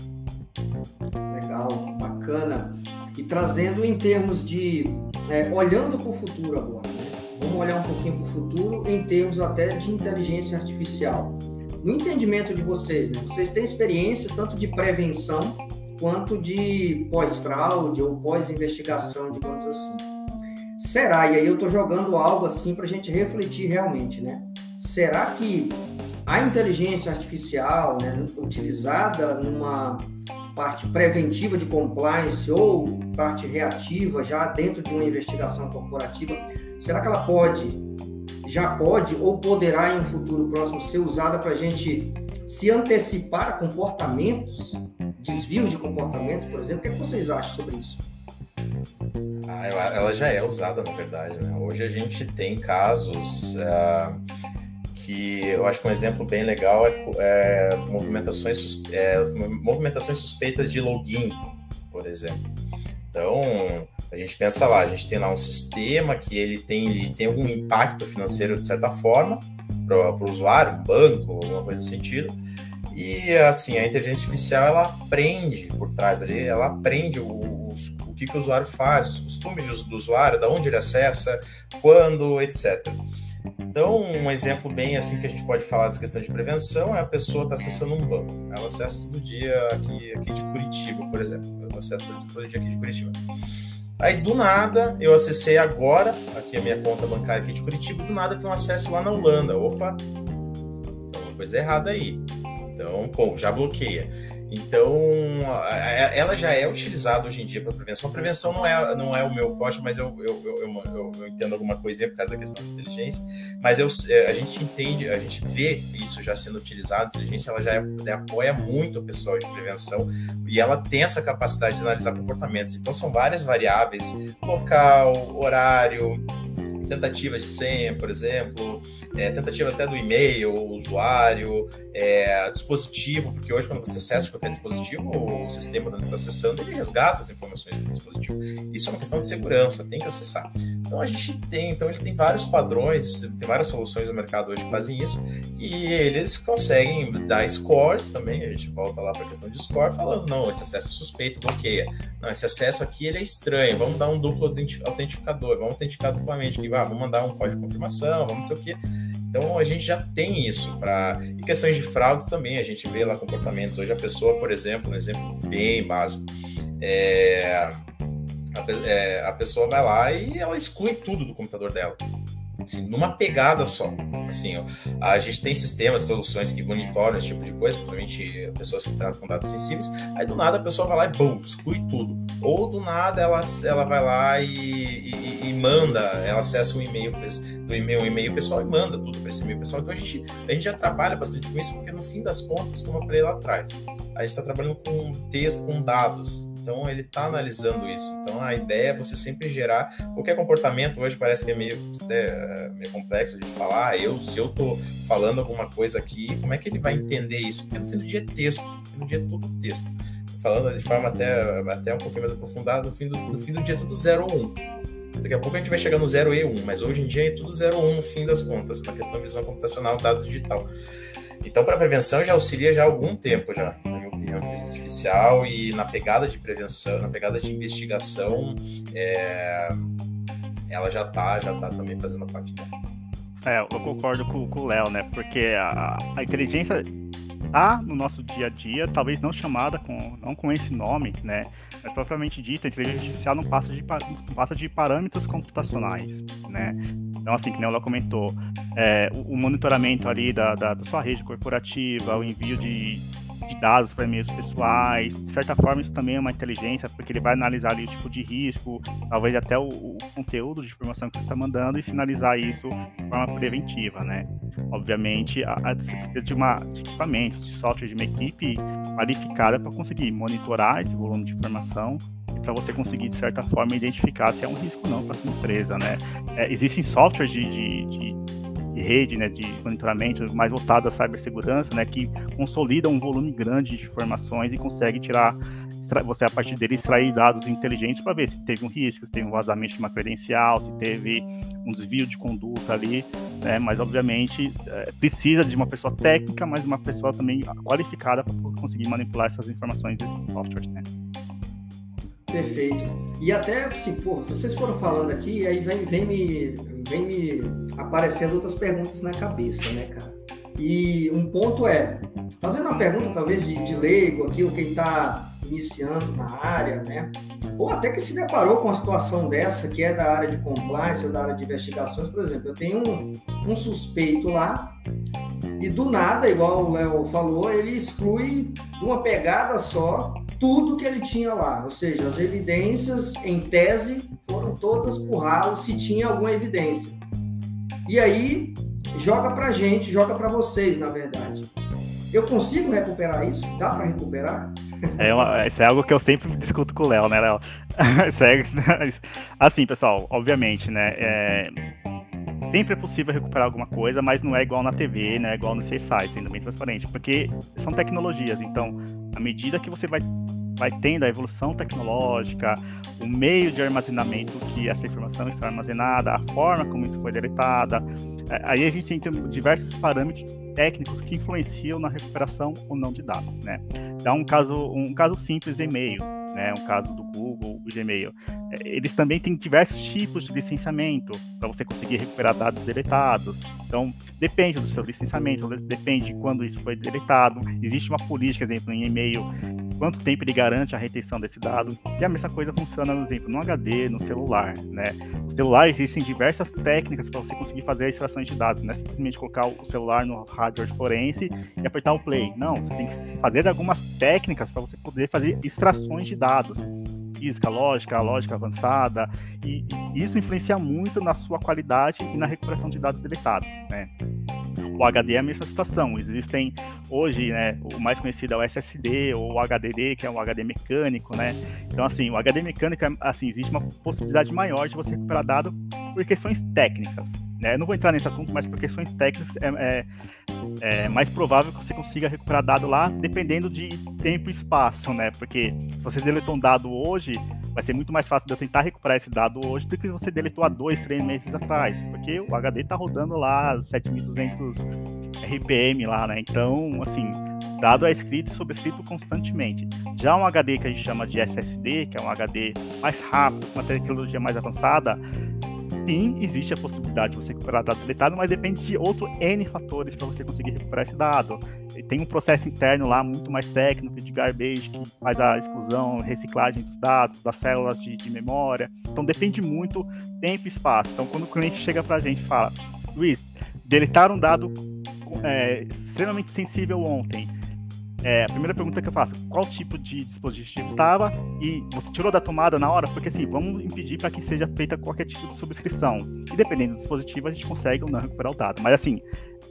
Legal, bacana. E trazendo em termos de. É, olhando para o futuro agora, né? vamos olhar um pouquinho para o futuro em termos até de inteligência artificial. No entendimento de vocês, né? vocês têm experiência tanto de prevenção quanto de pós-fraude ou pós-investigação, digamos assim. Será, e aí eu estou jogando algo assim para a gente refletir realmente, né? Será que a inteligência artificial, né, utilizada numa parte preventiva de compliance ou parte reativa já dentro de uma investigação corporativa, será que ela pode, já pode ou poderá em um futuro próximo ser usada para a gente se antecipar a comportamentos, desvios de comportamentos, por exemplo? O que, é que vocês acham sobre isso? Ah, ela já é usada, na verdade. Né? Hoje a gente tem casos. Uh que eu acho que um exemplo bem legal é, é movimentações, é, movimentações suspeitas de login, por exemplo. Então, a gente pensa lá, a gente tem lá um sistema que ele tem, ele tem algum impacto financeiro de certa forma para o usuário, um banco, alguma coisa nesse sentido. E assim, a inteligência artificial ela aprende por trás ali, ela aprende o, o, que, que o usuário faz, os costumes do usuário, da onde ele acessa, quando, etc. Então, um exemplo bem assim que a gente pode falar dessa questão de prevenção é a pessoa está acessando um banco. Ela acessa todo dia aqui, aqui de Curitiba, por exemplo. Eu acesso todo, todo dia aqui de Curitiba. Aí, do nada, eu acessei agora, aqui a minha conta bancária aqui de Curitiba, do nada tem um acesso lá na Holanda. Opa, tem alguma coisa errada aí. Então, pô, já bloqueia. Então, ela já é utilizada hoje em dia para prevenção. Prevenção não é, não é o meu forte, mas eu, eu, eu, eu, entendo alguma coisinha por causa da questão da inteligência. Mas é, a gente entende, a gente vê isso já sendo utilizado. A inteligência ela já é, apoia muito o pessoal de prevenção e ela tem essa capacidade de analisar comportamentos. Então, são várias variáveis: local, horário, tentativas de senha, por exemplo, é, tentativas até do e-mail, usuário, é, dispositivo, porque hoje quando você acessa qualquer dispositivo, o sistema onde está acessando, ele resgata as informações do dispositivo. Isso é uma questão de segurança, tem que acessar. Então a gente tem, então ele tem vários padrões, tem várias soluções no mercado hoje que fazem isso, e eles conseguem dar scores também, a gente volta lá para a questão de score, falando, não, esse acesso é suspeito, bloqueia. Não, esse acesso aqui ele é estranho, vamos dar um duplo autentificador, vamos autenticar duplamente, que, ah, vamos mandar um código de confirmação, vamos não sei o quê. Então a gente já tem isso para e questões de fraude também a gente vê lá comportamentos. Hoje a pessoa, por exemplo, um exemplo bem básico, é, a, é, a pessoa vai lá e ela exclui tudo do computador dela assim, numa pegada só. Assim, ó, a gente tem sistemas, soluções que monitoram esse tipo de coisa, provavelmente pessoas que tratam com dados sensíveis, aí do nada a pessoa vai lá e bum, exclui tudo. Ou do nada ela, ela vai lá e, e, e manda, ela acessa um e-mail do e-mail, um e-mail pessoal e manda tudo para esse e-mail pessoal. Então a gente, a gente já trabalha bastante com isso, porque no fim das contas, como eu falei lá atrás, a gente está trabalhando com texto, com dados. Então ele está analisando isso. Então a ideia é você sempre gerar qualquer comportamento. Hoje parece que é meio, é, meio complexo de falar. Ah, eu se eu estou falando alguma coisa aqui, como é que ele vai entender isso? Porque no fim do dia é texto. No fim do dia é tudo texto. Falando de forma até, até um pouquinho mais aprofundada, no fim do, no fim do dia é tudo 0 ou 1. Um. Daqui a pouco a gente vai chegar no 0 e 1, um, mas hoje em dia é tudo 0 ou 1 um, no fim das contas, na questão de visão computacional, dado digital. Então, para prevenção já auxilia já há algum tempo já inteligência artificial e na pegada de prevenção, na pegada de investigação, é, ela já está já tá também fazendo parte dela. É, eu concordo com, com o Léo, né? Porque a, a inteligência está no nosso dia a dia, talvez não chamada com, não com esse nome, né? Mas propriamente dito, a inteligência artificial não passa de, não passa de parâmetros computacionais, né? Então, assim, que o Léo comentou, é, o, o, monitoramento ali da, da, da sua rede corporativa, o envio de, de dados para e-mails pessoais. De certa forma, isso também é uma inteligência, porque ele vai analisar ali o tipo de risco, talvez até o, o conteúdo de informação que você está mandando e sinalizar isso de forma preventiva, né? Obviamente, a, você precisa de, uma, de equipamentos, de software, de uma equipe qualificada para conseguir monitorar esse volume de informação para você conseguir, de certa forma, identificar se é um risco ou não para sua empresa, né? É, existem softwares de, de, de de rede, né, de monitoramento mais voltado à cibersegurança, né, que consolida um volume grande de informações e consegue tirar você a partir dele extrair dados inteligentes para ver se teve um risco, se teve um vazamento de uma credencial, se teve um desvio de conduta ali, né? Mas obviamente é, precisa de uma pessoa técnica, mas uma pessoa também qualificada para conseguir manipular essas informações desses softwares, né? Perfeito. E até, assim, pô, vocês foram falando aqui, e aí vem, vem, me, vem me aparecendo outras perguntas na cabeça, né, cara? E um ponto é, fazendo uma pergunta talvez de, de leigo aqui, ou quem está iniciando na área, né? Ou até que se deparou com uma situação dessa, que é da área de compliance ou da área de investigações, por exemplo, eu tenho um, um suspeito lá, e do nada, igual o Léo falou, ele exclui de uma pegada só tudo que ele tinha lá, ou seja, as evidências em tese foram todas ralo se tinha alguma evidência. E aí joga para gente, joga para vocês, na verdade. Eu consigo recuperar isso? Dá para recuperar? É uma, isso é algo que eu sempre discuto com o Léo, né, Léo? É assim, pessoal, obviamente, né? É, sempre é possível recuperar alguma coisa, mas não é igual na TV, né? Igual no CSI, sendo bem transparente, porque são tecnologias. Então, à medida que você vai vai tendo a evolução tecnológica, o meio de armazenamento que essa informação está armazenada, a forma como isso foi deletada. É, aí a gente tem diversos parâmetros técnicos que influenciam na recuperação ou não de dados, né? Então, um caso, um caso simples, e-mail, né? Um caso do Google, o Gmail. É, eles também têm diversos tipos de licenciamento para você conseguir recuperar dados deletados. Então, depende do seu licenciamento, depende de quando isso foi deletado. Existe uma política, por exemplo, em e-mail quanto tempo ele garante a retenção desse dado. E a mesma coisa funciona, por exemplo, no HD, no celular, né? No celular existem diversas técnicas para você conseguir fazer a extração de dados, não é simplesmente colocar o celular no hardware forense e apertar o play. Não, você tem que fazer algumas técnicas para você poder fazer extrações de dados física, lógica, lógica avançada, e, isso influencia muito na sua qualidade e na recuperação de dados deletados, né? O HD é a mesma situação. Existem hoje, né, o mais conhecido é o SSD ou o HDD, que é o HD mecânico, né? Então, assim, o HD mecânico, assim, existe uma possibilidade maior de você recuperar dado por questões técnicas. Né? Eu não vou entrar nesse assunto, mas por questões técnicas é, é, é mais provável que você consiga recuperar dado lá, dependendo de tempo e espaço, né? Porque se você deletou um dado hoje, vai ser muito mais fácil de eu tentar recuperar esse dado hoje do que você deletou há dois, três meses atrás, porque o HD está rodando lá 7200 RPM lá, né? Então, assim, dado é escrito e sobrescrito constantemente. Já um HD que a gente chama de SSD, que é um HD mais rápido, com uma tecnologia mais avançada, sim, existe a possibilidade de você recuperar dado deletado, mas depende de outros N fatores para você conseguir recuperar esse dado. Tem um processo interno lá muito mais técnico de garbage que faz a exclusão, reciclagem dos dados, das células de, de memória. Então depende muito tempo e espaço. Então quando o cliente chega para a gente e fala, Luiz, deletar um dado é, extremamente sensível ontem é, a primeira pergunta que eu faço, qual tipo de dispositivo estava e você tirou da tomada na hora? Porque assim, vamos impedir para que seja feita qualquer tipo de subscrição. E dependendo do dispositivo, a gente consegue ou não recuperar o dado. Mas assim,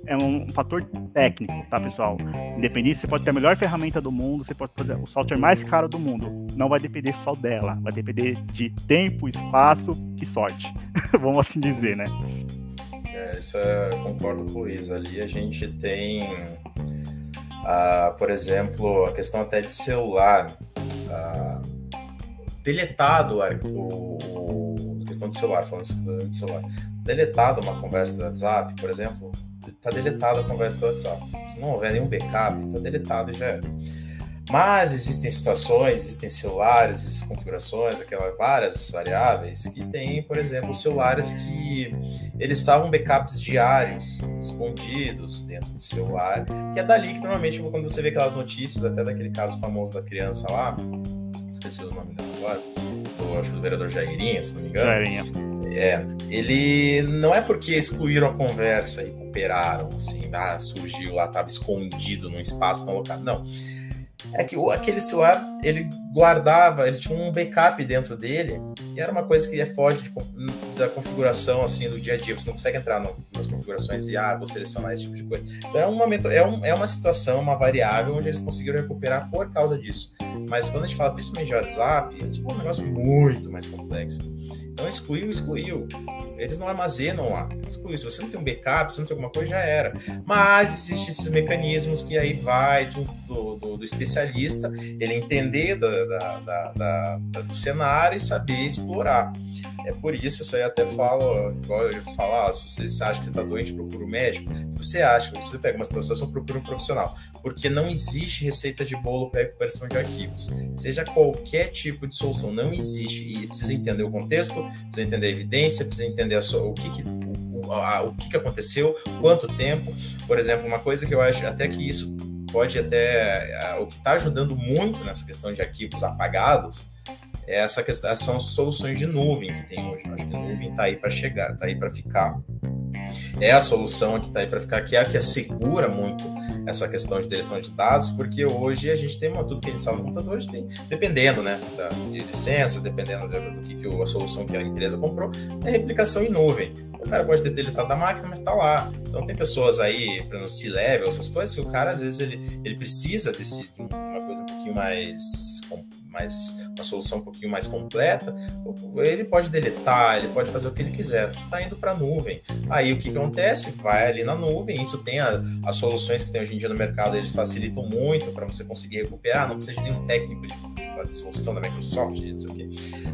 é um fator técnico, tá, pessoal? Independente, você pode ter a melhor ferramenta do mundo, você pode ter o software mais caro do mundo. Não vai depender só dela, vai depender de tempo, espaço e sorte. vamos assim dizer, né? É, isso é, concordo com o Luiz. Ali a gente tem ah, por exemplo, a questão até de celular. Ah, deletado o, o, questão de celular, falando de celular. Deletado uma conversa do WhatsApp, por exemplo, está deletada a conversa do WhatsApp. Se não houver nenhum backup, está deletado e já era. Mas existem situações, existem celulares, existem configurações, aquelas várias variáveis que tem, por exemplo, celulares que eles estavam backups diários, escondidos dentro do celular, que é dali que normalmente quando você vê aquelas notícias, até daquele caso famoso da criança lá, esqueci o nome dela agora, do, acho que do vereador Jairinha, se não me engano. Jairinha. É, ele não é porque excluíram a conversa e recuperaram, assim, ah, surgiu lá, estava escondido num espaço tão locado. Não é que aquele celular ele guardava, ele tinha um backup dentro dele e era uma coisa que é foge de, da configuração assim do dia a dia. Você não consegue entrar no, nas configurações e ah, vou selecionar esse tipo de coisa. Então é, um momento, é, um, é uma situação, uma variável onde eles conseguiram recuperar por causa disso. Mas quando a gente fala principalmente de WhatsApp, é tipo um negócio muito mais complexo. Então excluiu, excluiu. Eles não armazenam lá. Excluiu. Se você não tem um backup, se não tem alguma coisa, já era. Mas existem esses mecanismos que aí vai do, do, do, especialista, ele entender da, da, da, do cenário e saber explorar. É por isso, isso aí até falo, igual eu falar, ah, se você acha que você está doente, procura um médico. Se você acha que você pega uma situação, procura um profissional. Porque não existe receita de bolo para recuperação de arquivos. Seja qualquer tipo de solução, não existe. E precisa entender o contexto, precisa entender a evidência, precisa entender a sua, o que, que o, o que, que aconteceu, quanto tempo. Por exemplo, uma coisa que eu acho até que isso pode até. O que está ajudando muito nessa questão de arquivos apagados essa questão, são soluções de nuvem que tem hoje. Acho que a nuvem está aí para chegar, está aí para ficar. É a solução que está aí para ficar, que é a que assegura muito essa questão de deleção de dados, porque hoje a gente tem uma, tudo que a gente sabe no computador, a gente tem, dependendo né, da, de licença, dependendo do que, que a solução que a empresa comprou, é replicação em nuvem. O cara pode ter deletado da máquina, mas está lá. Então tem pessoas aí, para no C-Level, essas coisas, que o cara às vezes ele, ele precisa desse, uma coisa um pouquinho mais mais uma solução um pouquinho mais completa, ele pode deletar, ele pode fazer o que ele quiser. Está indo para a nuvem. Aí o que, acontece? Vai ali na nuvem. Isso tem a, as soluções que tem hoje em dia no mercado, eles facilitam muito para você conseguir recuperar. Não precisa de nenhum técnico de de solução da Microsoft, não sei o quê.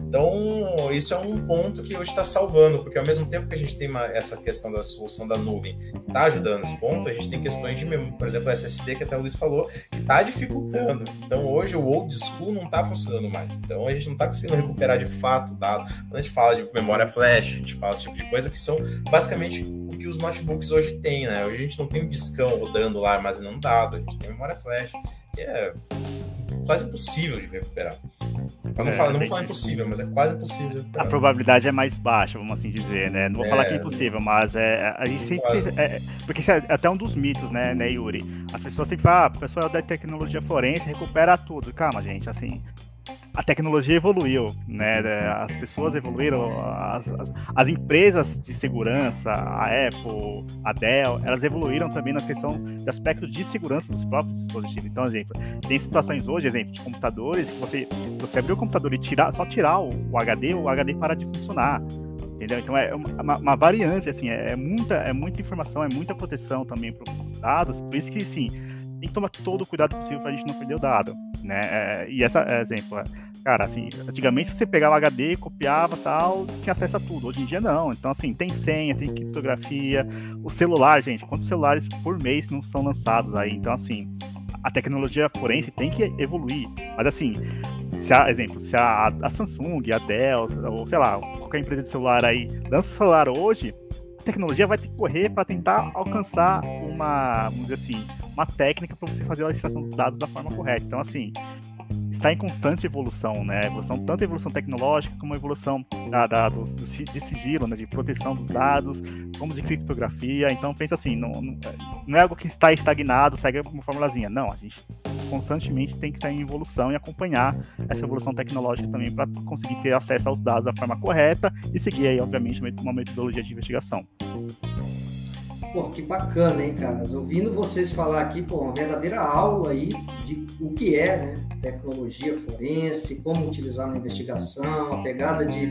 Então, isso é um ponto que hoje está salvando, porque ao mesmo tempo que a gente tem uma, essa questão da solução da nuvem que está ajudando nesse ponto, a gente tem questões de, por exemplo, SSD, que até o Luiz falou, que está dificultando. Então, hoje o old school não está funcionando mais. Então, a gente não está conseguindo recuperar de fato dado. Quando a gente fala de memória flash, a gente fala esse tipo de coisa que são basicamente o que os notebooks hoje têm, né? Hoje a gente não tem um discão rodando lá armazenando dado, a gente tem memória flash, que é quase impossível de recuperar. Eu não, é, falo, não vou falar impossível, mas é quase impossível de recuperar. A probabilidade é mais baixa, vamos assim dizer, né? Não vou é, falar que é impossível, mas é, a gente sempre. É, porque isso é até um dos mitos, né, né, Yuri? As pessoas sempre falam, ah, o pessoal da tecnologia forense recupera tudo. Calma, gente, assim, a tecnologia evoluiu, né? As pessoas evoluíram, as, as, as, empresas de segurança, a Apple, a Dell, elas evoluíram também na questão de aspectos de segurança dos próprios dispositivos. Então, exemplo, tem situações hoje, exemplo, de computadores que você, se você abrir o computador e tirar, só tirar o, o HD, o HD para de funcionar. Entendeu? Então é uma, uma variante, assim, é, é, muita, é muita informação, é muita proteção também para os dados, por isso que, sim, tem que tomar todo o cuidado possível para a gente não perder o dado, né? É, e essa é exemplo, é, cara, assim, antigamente você pegava HD, copiava tal, tinha acesso a tudo. Hoje em dia não. Então, assim, tem senha, tem criptografia. O celular, gente, quantos celulares por mês não são lançados aí? Então, assim, a tecnologia forense tem que evoluir. Mas assim, se a, exemplo, se a, a Samsung, a Dell, ou sei lá, qualquer empresa de celular aí lança o celular hoje, tecnologia vai ter que correr para tentar alcançar uma, vamos dizer assim, uma técnica para você fazer a extração dos dados da forma correta. Então, assim, está em constante evolução, né? Evolução, tanto evolução tecnológica como evolução da, da do, do, de sigilo, né? de proteção dos dados, como de criptografia. Então pensa assim, não, não, é algo que está estagnado, segue uma formulazinha. Não, a gente constantemente tem que estar em evolução e acompanhar essa evolução tecnológica também para conseguir ter acesso aos dados da forma correta e seguir aí, obviamente, uma metodologia de investigação. Pô, que bacana, hein, caras? Ouvindo vocês falar aqui, pô, uma verdadeira aula aí de o que é, né? Tecnologia forense, como utilizar na investigação, a pegada de,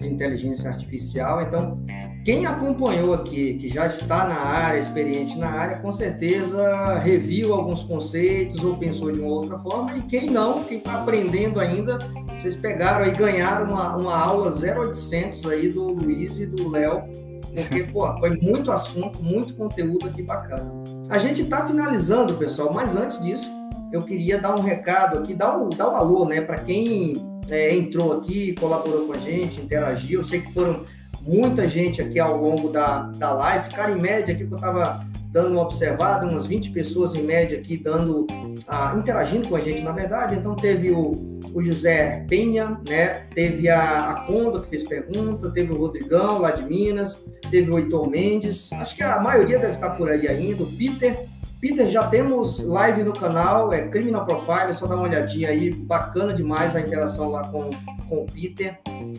de inteligência artificial. Então, quem acompanhou aqui, que já está na área, experiente na área, com certeza reviu alguns conceitos ou pensou de uma outra forma. E quem não, quem está aprendendo ainda, vocês pegaram e ganharam uma, uma aula 0800 aí do Luiz e do Léo porque, pô, foi muito assunto, muito conteúdo aqui bacana. A gente está finalizando, pessoal, mas antes disso, eu queria dar um recado aqui, dar um, dar um alô, né, para quem é, entrou aqui, colaborou com a gente, interagiu. Eu sei que foram muita gente aqui ao longo da, da live. Cara, em média, aqui que eu estava dando uma observada, umas 20 pessoas em média aqui dando, ah, interagindo com a gente, na verdade. Então teve o, o José Penha, né? Teve a, a Conda que fez pergunta, teve o Rodrigão lá de Minas, teve o Heitor Mendes, acho que a maioria deve estar por aí ainda, o Peter. Peter, já temos live no canal, é Criminal Profile, é só dar uma olhadinha aí, bacana demais a interação lá com, com o Peter.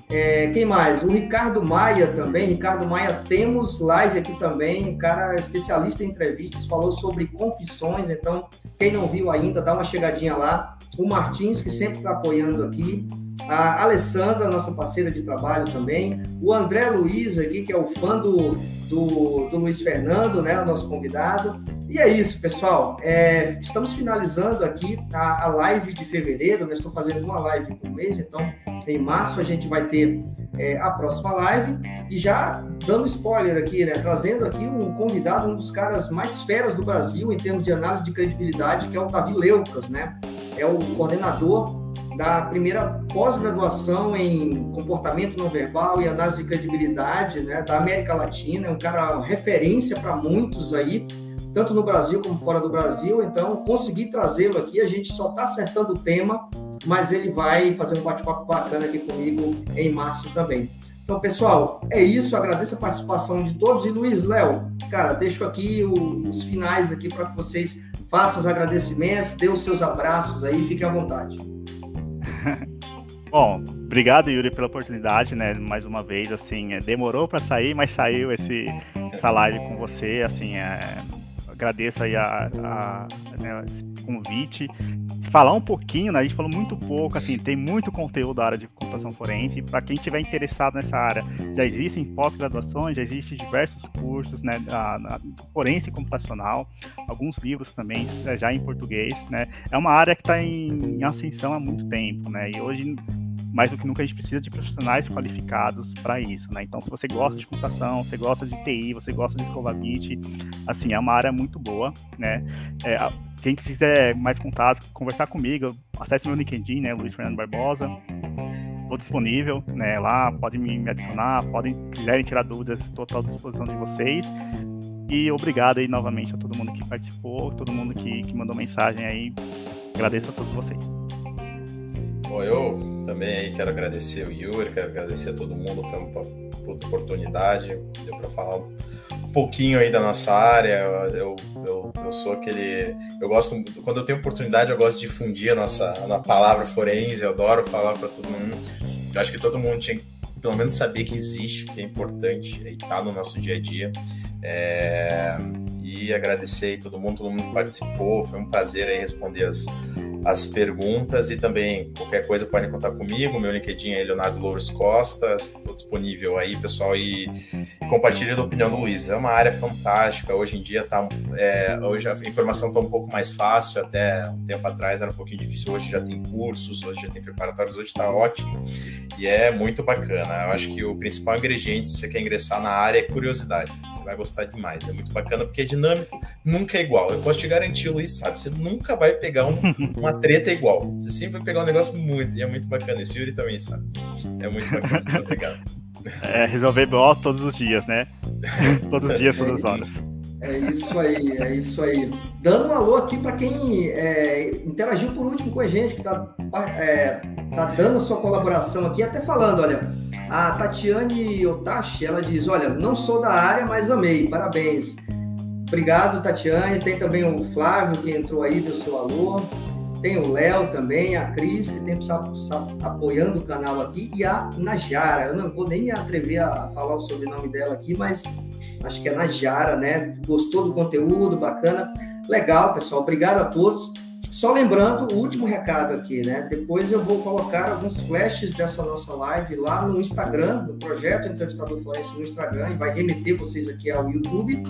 É, quem mais? O Ricardo Maia também. Ricardo Maia, temos live aqui também. Um cara especialista em entrevistas, falou sobre confissões. Então, quem não viu ainda, dá uma chegadinha lá. O Martins, que sempre está apoiando aqui. A Alessandra, nossa parceira de trabalho também. O André Luiz aqui, que é o fã do, do, do Luiz Fernando, né? O nosso convidado. E é isso, pessoal. É, estamos finalizando aqui a, a live de fevereiro. Né? Estou fazendo uma live por mês, então em março a gente vai ter é, a próxima live. E já dando spoiler aqui, né? Trazendo aqui um convidado, um dos caras mais feras do Brasil em termos de análise de credibilidade, que é o Davi Leucas, né? É o coordenador da primeira pós-graduação em comportamento não verbal e análise de credibilidade, né? Da América Latina. É um cara referência para muitos aí tanto no Brasil como fora do Brasil. Então, consegui trazê-lo aqui. A gente só está acertando o tema mas ele vai fazer um bate-papo bacana aqui comigo em março também. Então, pessoal, é isso. Agradeço a participação de todos. E Luiz, Léo, cara, deixo aqui os finais aqui para que vocês façam os agradecimentos, dê os seus abraços aí, fiquem à vontade. Bom, obrigado Yuri pela oportunidade, né? Mais uma vez, assim, é, demorou para sair, mas saiu esse essa live com você, assim, é, agradeço aí a, a né, esse convite. Falar um pouquinho, né? A gente falou muito pouco, assim, tem muito conteúdo da área de computação forense. Para quem estiver interessado nessa área, já existem pós-graduações, já existem diversos cursos, né? A, a, forense computacional, alguns livros também é, já em português, né? É uma área que está em, em ascensão há muito tempo, né? E hoje mais do que nunca a gente precisa de profissionais qualificados para isso, né? Então, se você gosta de computação, você gosta de TI, você gosta de escova bit, assim, é uma área muito boa, né? É, quem quiser mais contato, conversar comigo, acesse meu LinkedIn, né, Luiz Fernando Barbosa. Estou disponível, né, lá, podem me adicionar, podem, quiserem tirar dúvidas, estou à disposição de vocês. E obrigado aí novamente a todo mundo que participou, todo mundo que, que mandou mensagem aí. Agradeço a todos vocês. Bom, eu também quero agradecer o Yuri, quero agradecer a todo mundo, foi uma puta oportunidade, deu para falar pouquinho aí da nossa área. Eu, eu, eu sou aquele. Eu gosto, quando eu tenho oportunidade, eu gosto de difundir a nossa a palavra forense, eu adoro falar para todo mundo. Eu acho que todo mundo tinha que pelo menos saber que existe, que é importante e está no nosso dia a dia. É, e agradecer aí todo mundo, todo mundo que participou, foi um prazer aí responder as, as perguntas e também qualquer coisa podem contar comigo. Meu LinkedIn é Leonardo Louros Costa, estou disponível aí, pessoal, e compartilhe a opinião do Luiz. É uma área fantástica. Hoje em dia tá, é, hoje a informação está um pouco mais fácil. Até um tempo atrás era um pouquinho difícil. Hoje já tem cursos, hoje já tem preparatórios, hoje está ótimo e é muito bacana. Eu acho que o principal ingrediente se você quer ingressar na área é curiosidade. Você vai gostar demais. É muito bacana porque é nunca é igual. Eu posso te garantir, Luiz, sabe? Você nunca vai pegar um, uma treta igual. Você sempre vai pegar um negócio muito, e é muito bacana. Esse Yuri também sabe. É muito bacana. Muito obrigado. É, resolver BO todos os dias, né? todos os dias, todas as horas. É isso aí, é isso aí. Dando um alô aqui para quem é, interagiu por último com a gente, que está é, tá dando sua colaboração aqui, até falando, olha, a Tatiane Otachi, ela diz, olha, não sou da área, mas amei, parabéns. Obrigado, Tatiane. Tem também o Flávio, que entrou aí, deu seu alô. Tem o Léo também, a Cris, que tem apoiando o canal aqui, e a Najara. Eu não vou nem me atrever a falar o sobrenome dela aqui, mas acho que é Najara, né? Gostou do conteúdo, bacana. Legal, pessoal. Obrigado a todos. Só lembrando o último recado aqui, né? Depois eu vou colocar alguns flashes dessa nossa live lá no Instagram, no projeto Entrevistador Florencio no Instagram, e vai remeter vocês aqui ao YouTube.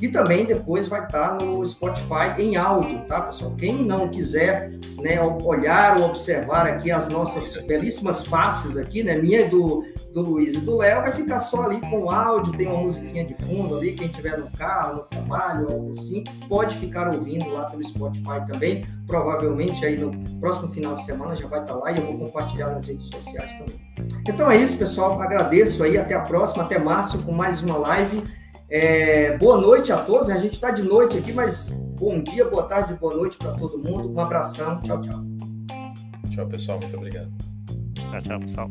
E também depois vai estar no Spotify em áudio, tá, pessoal? Quem não quiser né, olhar ou observar aqui as nossas belíssimas faces aqui, né? Minha do, do Luiz e do Léo, vai ficar só ali com o áudio, tem uma musiquinha de fundo ali, quem estiver no carro, no trabalho, algo assim, pode ficar ouvindo lá pelo Spotify também. Provavelmente aí no próximo final de semana já vai estar lá e eu vou compartilhar nas redes sociais também. Então é isso, pessoal. Agradeço aí, até a próxima, até março com mais uma live. É, boa noite a todos. A gente está de noite aqui, mas bom dia, boa tarde, boa noite para todo mundo. Um abração. Tchau, tchau. Tchau, pessoal. Muito obrigado. Tchau, tchau, pessoal.